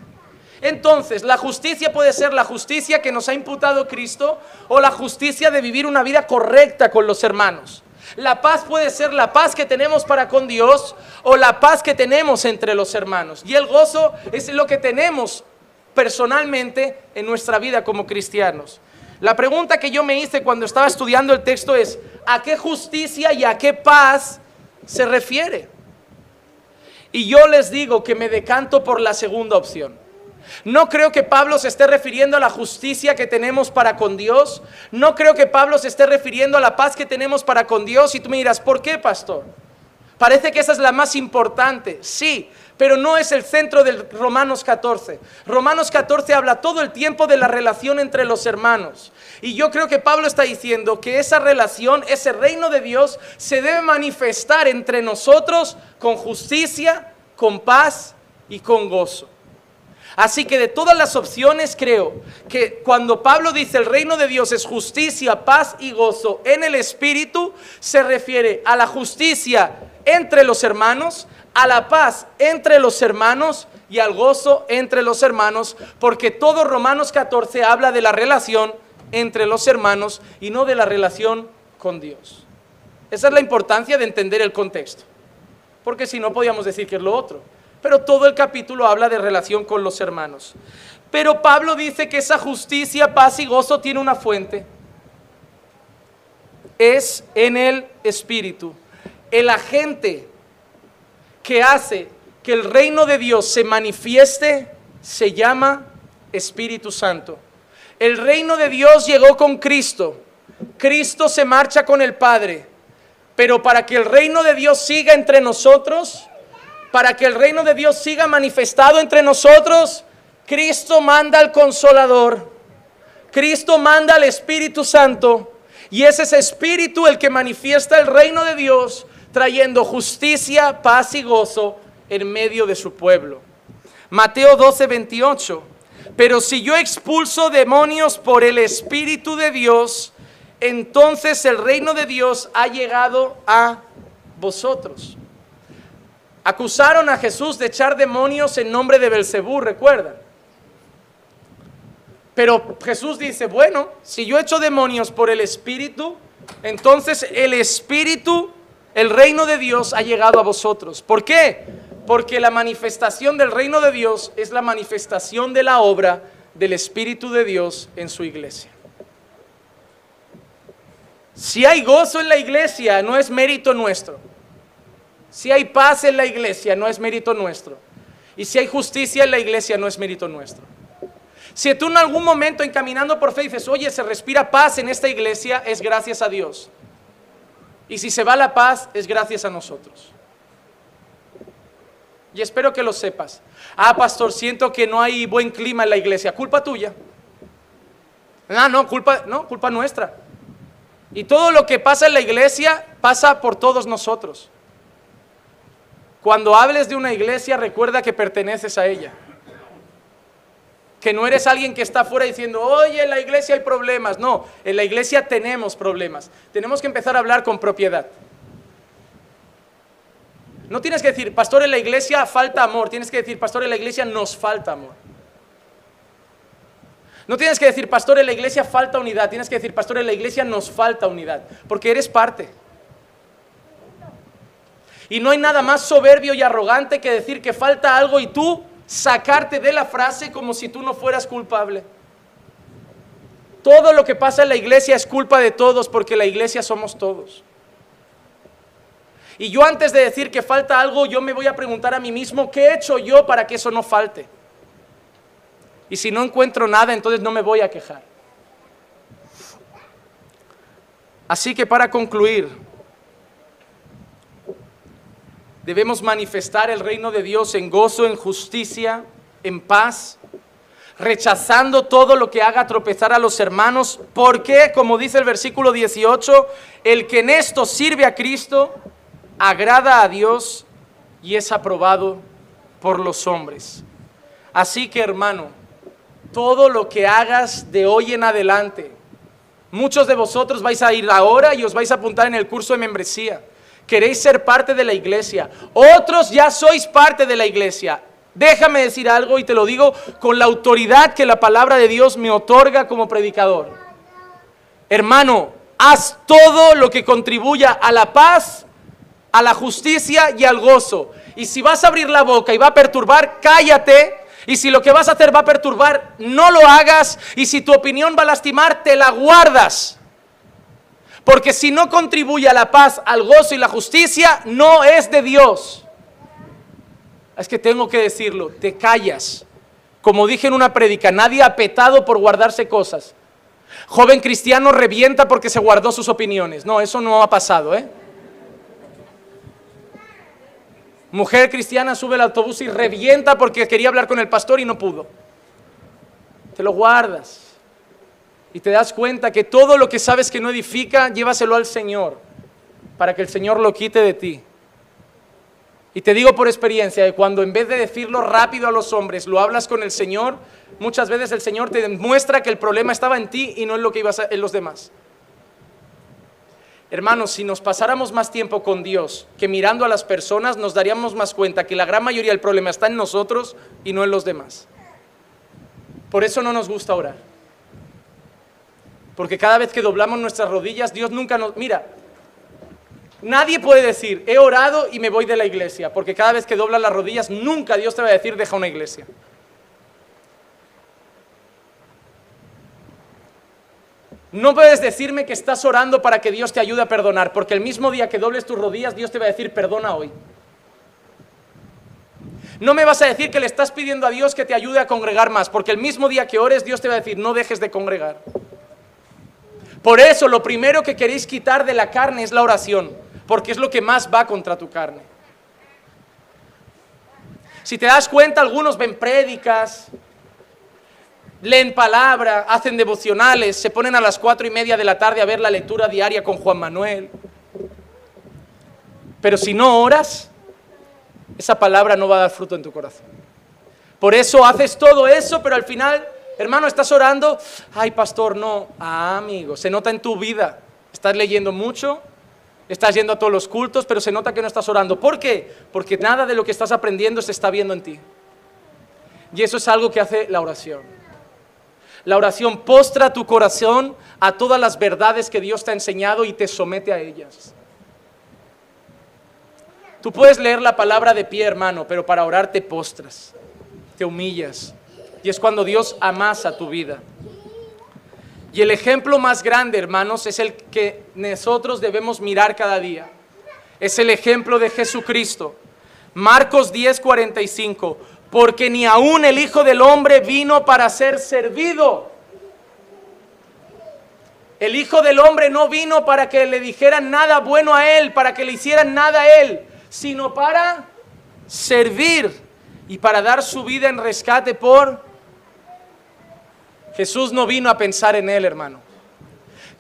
Entonces, la justicia puede ser la justicia que nos ha imputado Cristo o la justicia de vivir una vida correcta con los hermanos. La paz puede ser la paz que tenemos para con Dios o la paz que tenemos entre los hermanos. Y el gozo es lo que tenemos personalmente en nuestra vida como cristianos. La pregunta que yo me hice cuando estaba estudiando el texto es, ¿a qué justicia y a qué paz se refiere? Y yo les digo que me decanto por la segunda opción. No creo que Pablo se esté refiriendo a la justicia que tenemos para con Dios. No creo que Pablo se esté refiriendo a la paz que tenemos para con Dios. Y tú me dirás, ¿por qué, pastor? Parece que esa es la más importante. Sí, pero no es el centro del Romanos 14. Romanos 14 habla todo el tiempo de la relación entre los hermanos. Y yo creo que Pablo está diciendo que esa relación, ese reino de Dios, se debe manifestar entre nosotros con justicia, con paz y con gozo. Así que de todas las opciones creo que cuando Pablo dice el reino de Dios es justicia, paz y gozo en el Espíritu, se refiere a la justicia entre los hermanos, a la paz entre los hermanos y al gozo entre los hermanos, porque todo Romanos 14 habla de la relación entre los hermanos y no de la relación con Dios. Esa es la importancia de entender el contexto, porque si no podíamos decir que es lo otro. Pero todo el capítulo habla de relación con los hermanos. Pero Pablo dice que esa justicia, paz y gozo tiene una fuente. Es en el Espíritu. El agente que hace que el reino de Dios se manifieste se llama Espíritu Santo. El reino de Dios llegó con Cristo. Cristo se marcha con el Padre. Pero para que el reino de Dios siga entre nosotros, para que el reino de Dios siga manifestado entre nosotros, Cristo manda al consolador. Cristo manda al Espíritu Santo. Y es ese Espíritu el que manifiesta el reino de Dios trayendo justicia, paz y gozo en medio de su pueblo. Mateo 12, 28. Pero si yo expulso demonios por el Espíritu de Dios, entonces el reino de Dios ha llegado a vosotros. Acusaron a Jesús de echar demonios en nombre de Belcebú, recuerdan. Pero Jesús dice, bueno, si yo echo demonios por el Espíritu, entonces el Espíritu el reino de Dios ha llegado a vosotros. ¿Por qué? Porque la manifestación del reino de Dios es la manifestación de la obra del Espíritu de Dios en su iglesia. Si hay gozo en la iglesia, no es mérito nuestro. Si hay paz en la iglesia, no es mérito nuestro. Y si hay justicia en la iglesia, no es mérito nuestro. Si tú en algún momento encaminando por fe dices, oye, se respira paz en esta iglesia, es gracias a Dios. Y si se va la paz, es gracias a nosotros. Y espero que lo sepas. Ah, pastor, siento que no hay buen clima en la iglesia. Culpa tuya. Ah, no, culpa, no, culpa nuestra. Y todo lo que pasa en la iglesia pasa por todos nosotros. Cuando hables de una iglesia, recuerda que perteneces a ella. Que no eres alguien que está fuera diciendo, oye, en la iglesia hay problemas. No, en la iglesia tenemos problemas. Tenemos que empezar a hablar con propiedad. No tienes que decir, pastor, en la iglesia falta amor. Tienes que decir, pastor, en la iglesia nos falta amor. No tienes que decir, pastor, en la iglesia falta unidad. Tienes que decir, pastor, en la iglesia nos falta unidad. Porque eres parte. Y no hay nada más soberbio y arrogante que decir que falta algo y tú sacarte de la frase como si tú no fueras culpable. Todo lo que pasa en la iglesia es culpa de todos porque la iglesia somos todos. Y yo antes de decir que falta algo, yo me voy a preguntar a mí mismo, ¿qué he hecho yo para que eso no falte? Y si no encuentro nada, entonces no me voy a quejar. Así que para concluir, Debemos manifestar el reino de Dios en gozo, en justicia, en paz, rechazando todo lo que haga tropezar a los hermanos, porque, como dice el versículo 18, el que en esto sirve a Cristo, agrada a Dios y es aprobado por los hombres. Así que, hermano, todo lo que hagas de hoy en adelante, muchos de vosotros vais a ir ahora y os vais a apuntar en el curso de membresía queréis ser parte de la iglesia. Otros ya sois parte de la iglesia. Déjame decir algo y te lo digo con la autoridad que la palabra de Dios me otorga como predicador. Hermano, haz todo lo que contribuya a la paz, a la justicia y al gozo. Y si vas a abrir la boca y va a perturbar, cállate. Y si lo que vas a hacer va a perturbar, no lo hagas. Y si tu opinión va a lastimar, te la guardas. Porque si no contribuye a la paz, al gozo y la justicia, no es de Dios. Es que tengo que decirlo, te callas. Como dije en una prédica, nadie ha petado por guardarse cosas. Joven cristiano revienta porque se guardó sus opiniones. No, eso no ha pasado, ¿eh? Mujer cristiana sube al autobús y revienta porque quería hablar con el pastor y no pudo. Te lo guardas. Y te das cuenta que todo lo que sabes que no edifica, llévaselo al Señor, para que el Señor lo quite de ti. Y te digo por experiencia que cuando en vez de decirlo rápido a los hombres, lo hablas con el Señor, muchas veces el Señor te demuestra que el problema estaba en ti y no en lo que ibas a, en los demás. Hermanos, si nos pasáramos más tiempo con Dios que mirando a las personas, nos daríamos más cuenta que la gran mayoría del problema está en nosotros y no en los demás. Por eso no nos gusta orar. Porque cada vez que doblamos nuestras rodillas, Dios nunca nos... Mira, nadie puede decir, he orado y me voy de la iglesia, porque cada vez que doblas las rodillas, nunca Dios te va a decir, deja una iglesia. No puedes decirme que estás orando para que Dios te ayude a perdonar, porque el mismo día que dobles tus rodillas, Dios te va a decir, perdona hoy. No me vas a decir que le estás pidiendo a Dios que te ayude a congregar más, porque el mismo día que ores, Dios te va a decir, no dejes de congregar. Por eso lo primero que queréis quitar de la carne es la oración, porque es lo que más va contra tu carne. Si te das cuenta, algunos ven prédicas, leen palabra, hacen devocionales, se ponen a las cuatro y media de la tarde a ver la lectura diaria con Juan Manuel. Pero si no oras, esa palabra no va a dar fruto en tu corazón. Por eso haces todo eso, pero al final Hermano, ¿estás orando? Ay, pastor, no. Ah, amigo, se nota en tu vida. Estás leyendo mucho, estás yendo a todos los cultos, pero se nota que no estás orando. ¿Por qué? Porque nada de lo que estás aprendiendo se está viendo en ti. Y eso es algo que hace la oración. La oración postra tu corazón a todas las verdades que Dios te ha enseñado y te somete a ellas. Tú puedes leer la palabra de pie, hermano, pero para orar te postras, te humillas, y es cuando Dios amasa tu vida. Y el ejemplo más grande, hermanos, es el que nosotros debemos mirar cada día. es el ejemplo de Jesucristo. Marcos 10:45, porque ni aún el Hijo del Hombre vino para ser servido. El Hijo del Hombre no vino para que le dijeran nada bueno a Él, para que le hicieran nada a Él, sino para servir y para dar su vida en rescate por... Jesús no vino a pensar en Él, hermano.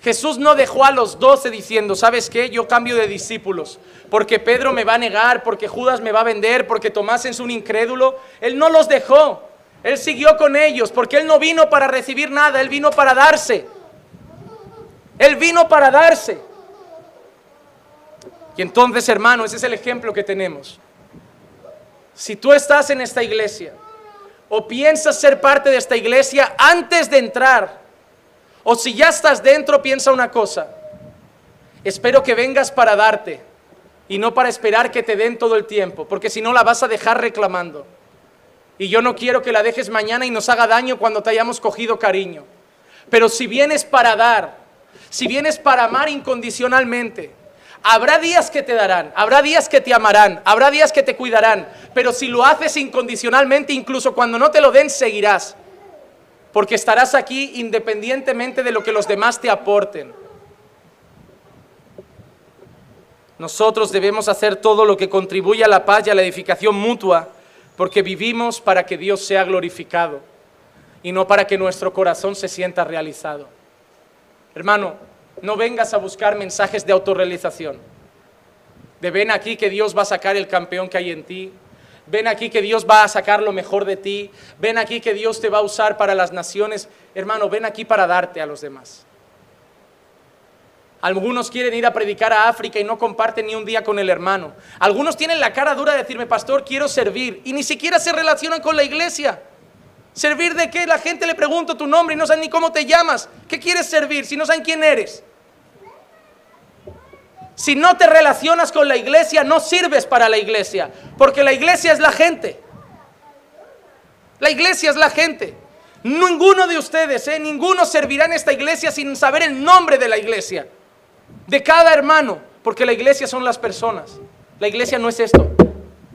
Jesús no dejó a los doce diciendo, ¿sabes qué? Yo cambio de discípulos, porque Pedro me va a negar, porque Judas me va a vender, porque Tomás es un incrédulo. Él no los dejó, él siguió con ellos, porque él no vino para recibir nada, él vino para darse. Él vino para darse. Y entonces, hermano, ese es el ejemplo que tenemos. Si tú estás en esta iglesia o piensas ser parte de esta iglesia antes de entrar, o si ya estás dentro, piensa una cosa. Espero que vengas para darte y no para esperar que te den todo el tiempo, porque si no la vas a dejar reclamando. Y yo no quiero que la dejes mañana y nos haga daño cuando te hayamos cogido cariño. Pero si vienes para dar, si vienes para amar incondicionalmente, habrá días que te darán, habrá días que te amarán, habrá días que te cuidarán, pero si lo haces incondicionalmente, incluso cuando no te lo den, seguirás porque estarás aquí independientemente de lo que los demás te aporten. Nosotros debemos hacer todo lo que contribuya a la paz y a la edificación mutua, porque vivimos para que Dios sea glorificado y no para que nuestro corazón se sienta realizado. Hermano, no vengas a buscar mensajes de autorrealización. De ven aquí que Dios va a sacar el campeón que hay en ti, Ven aquí que Dios va a sacar lo mejor de ti. Ven aquí que Dios te va a usar para las naciones. Hermano, ven aquí para darte a los demás. Algunos quieren ir a predicar a África y no comparten ni un día con el hermano. Algunos tienen la cara dura de decirme, pastor, quiero servir. Y ni siquiera se relacionan con la iglesia. ¿Servir de qué? La gente le pregunta tu nombre y no saben ni cómo te llamas. ¿Qué quieres servir si no saben quién eres? Si no te relacionas con la iglesia, no sirves para la iglesia, porque la iglesia es la gente. La iglesia es la gente. Ninguno de ustedes, eh, ninguno servirá en esta iglesia sin saber el nombre de la iglesia, de cada hermano, porque la iglesia son las personas. La iglesia no es esto.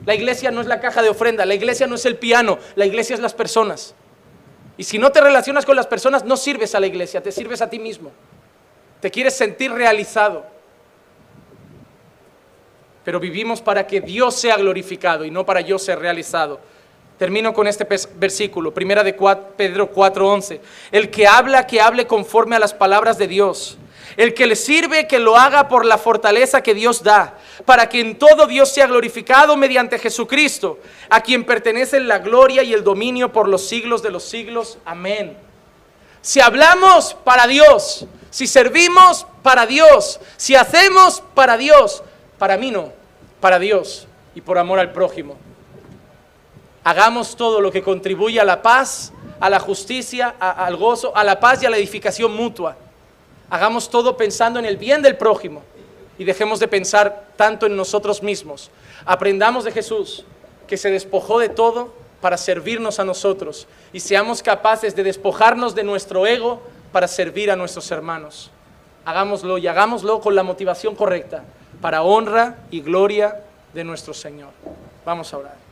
La iglesia no es la caja de ofrenda, la iglesia no es el piano, la iglesia es las personas. Y si no te relacionas con las personas, no sirves a la iglesia, te sirves a ti mismo. Te quieres sentir realizado pero vivimos para que Dios sea glorificado y no para yo ser realizado. Termino con este versículo, primera de Pedro 4:11. El que habla, que hable conforme a las palabras de Dios. El que le sirve, que lo haga por la fortaleza que Dios da, para que en todo Dios sea glorificado mediante Jesucristo, a quien pertenece la gloria y el dominio por los siglos de los siglos. Amén. Si hablamos para Dios, si servimos para Dios, si hacemos para Dios, para mí no, para Dios y por amor al prójimo. Hagamos todo lo que contribuye a la paz, a la justicia, al gozo, a la paz y a la edificación mutua. Hagamos todo pensando en el bien del prójimo y dejemos de pensar tanto en nosotros mismos. Aprendamos de Jesús que se despojó de todo para servirnos a nosotros y seamos capaces de despojarnos de nuestro ego para servir a nuestros hermanos. Hagámoslo y hagámoslo con la motivación correcta para honra y gloria de nuestro Señor. Vamos a orar.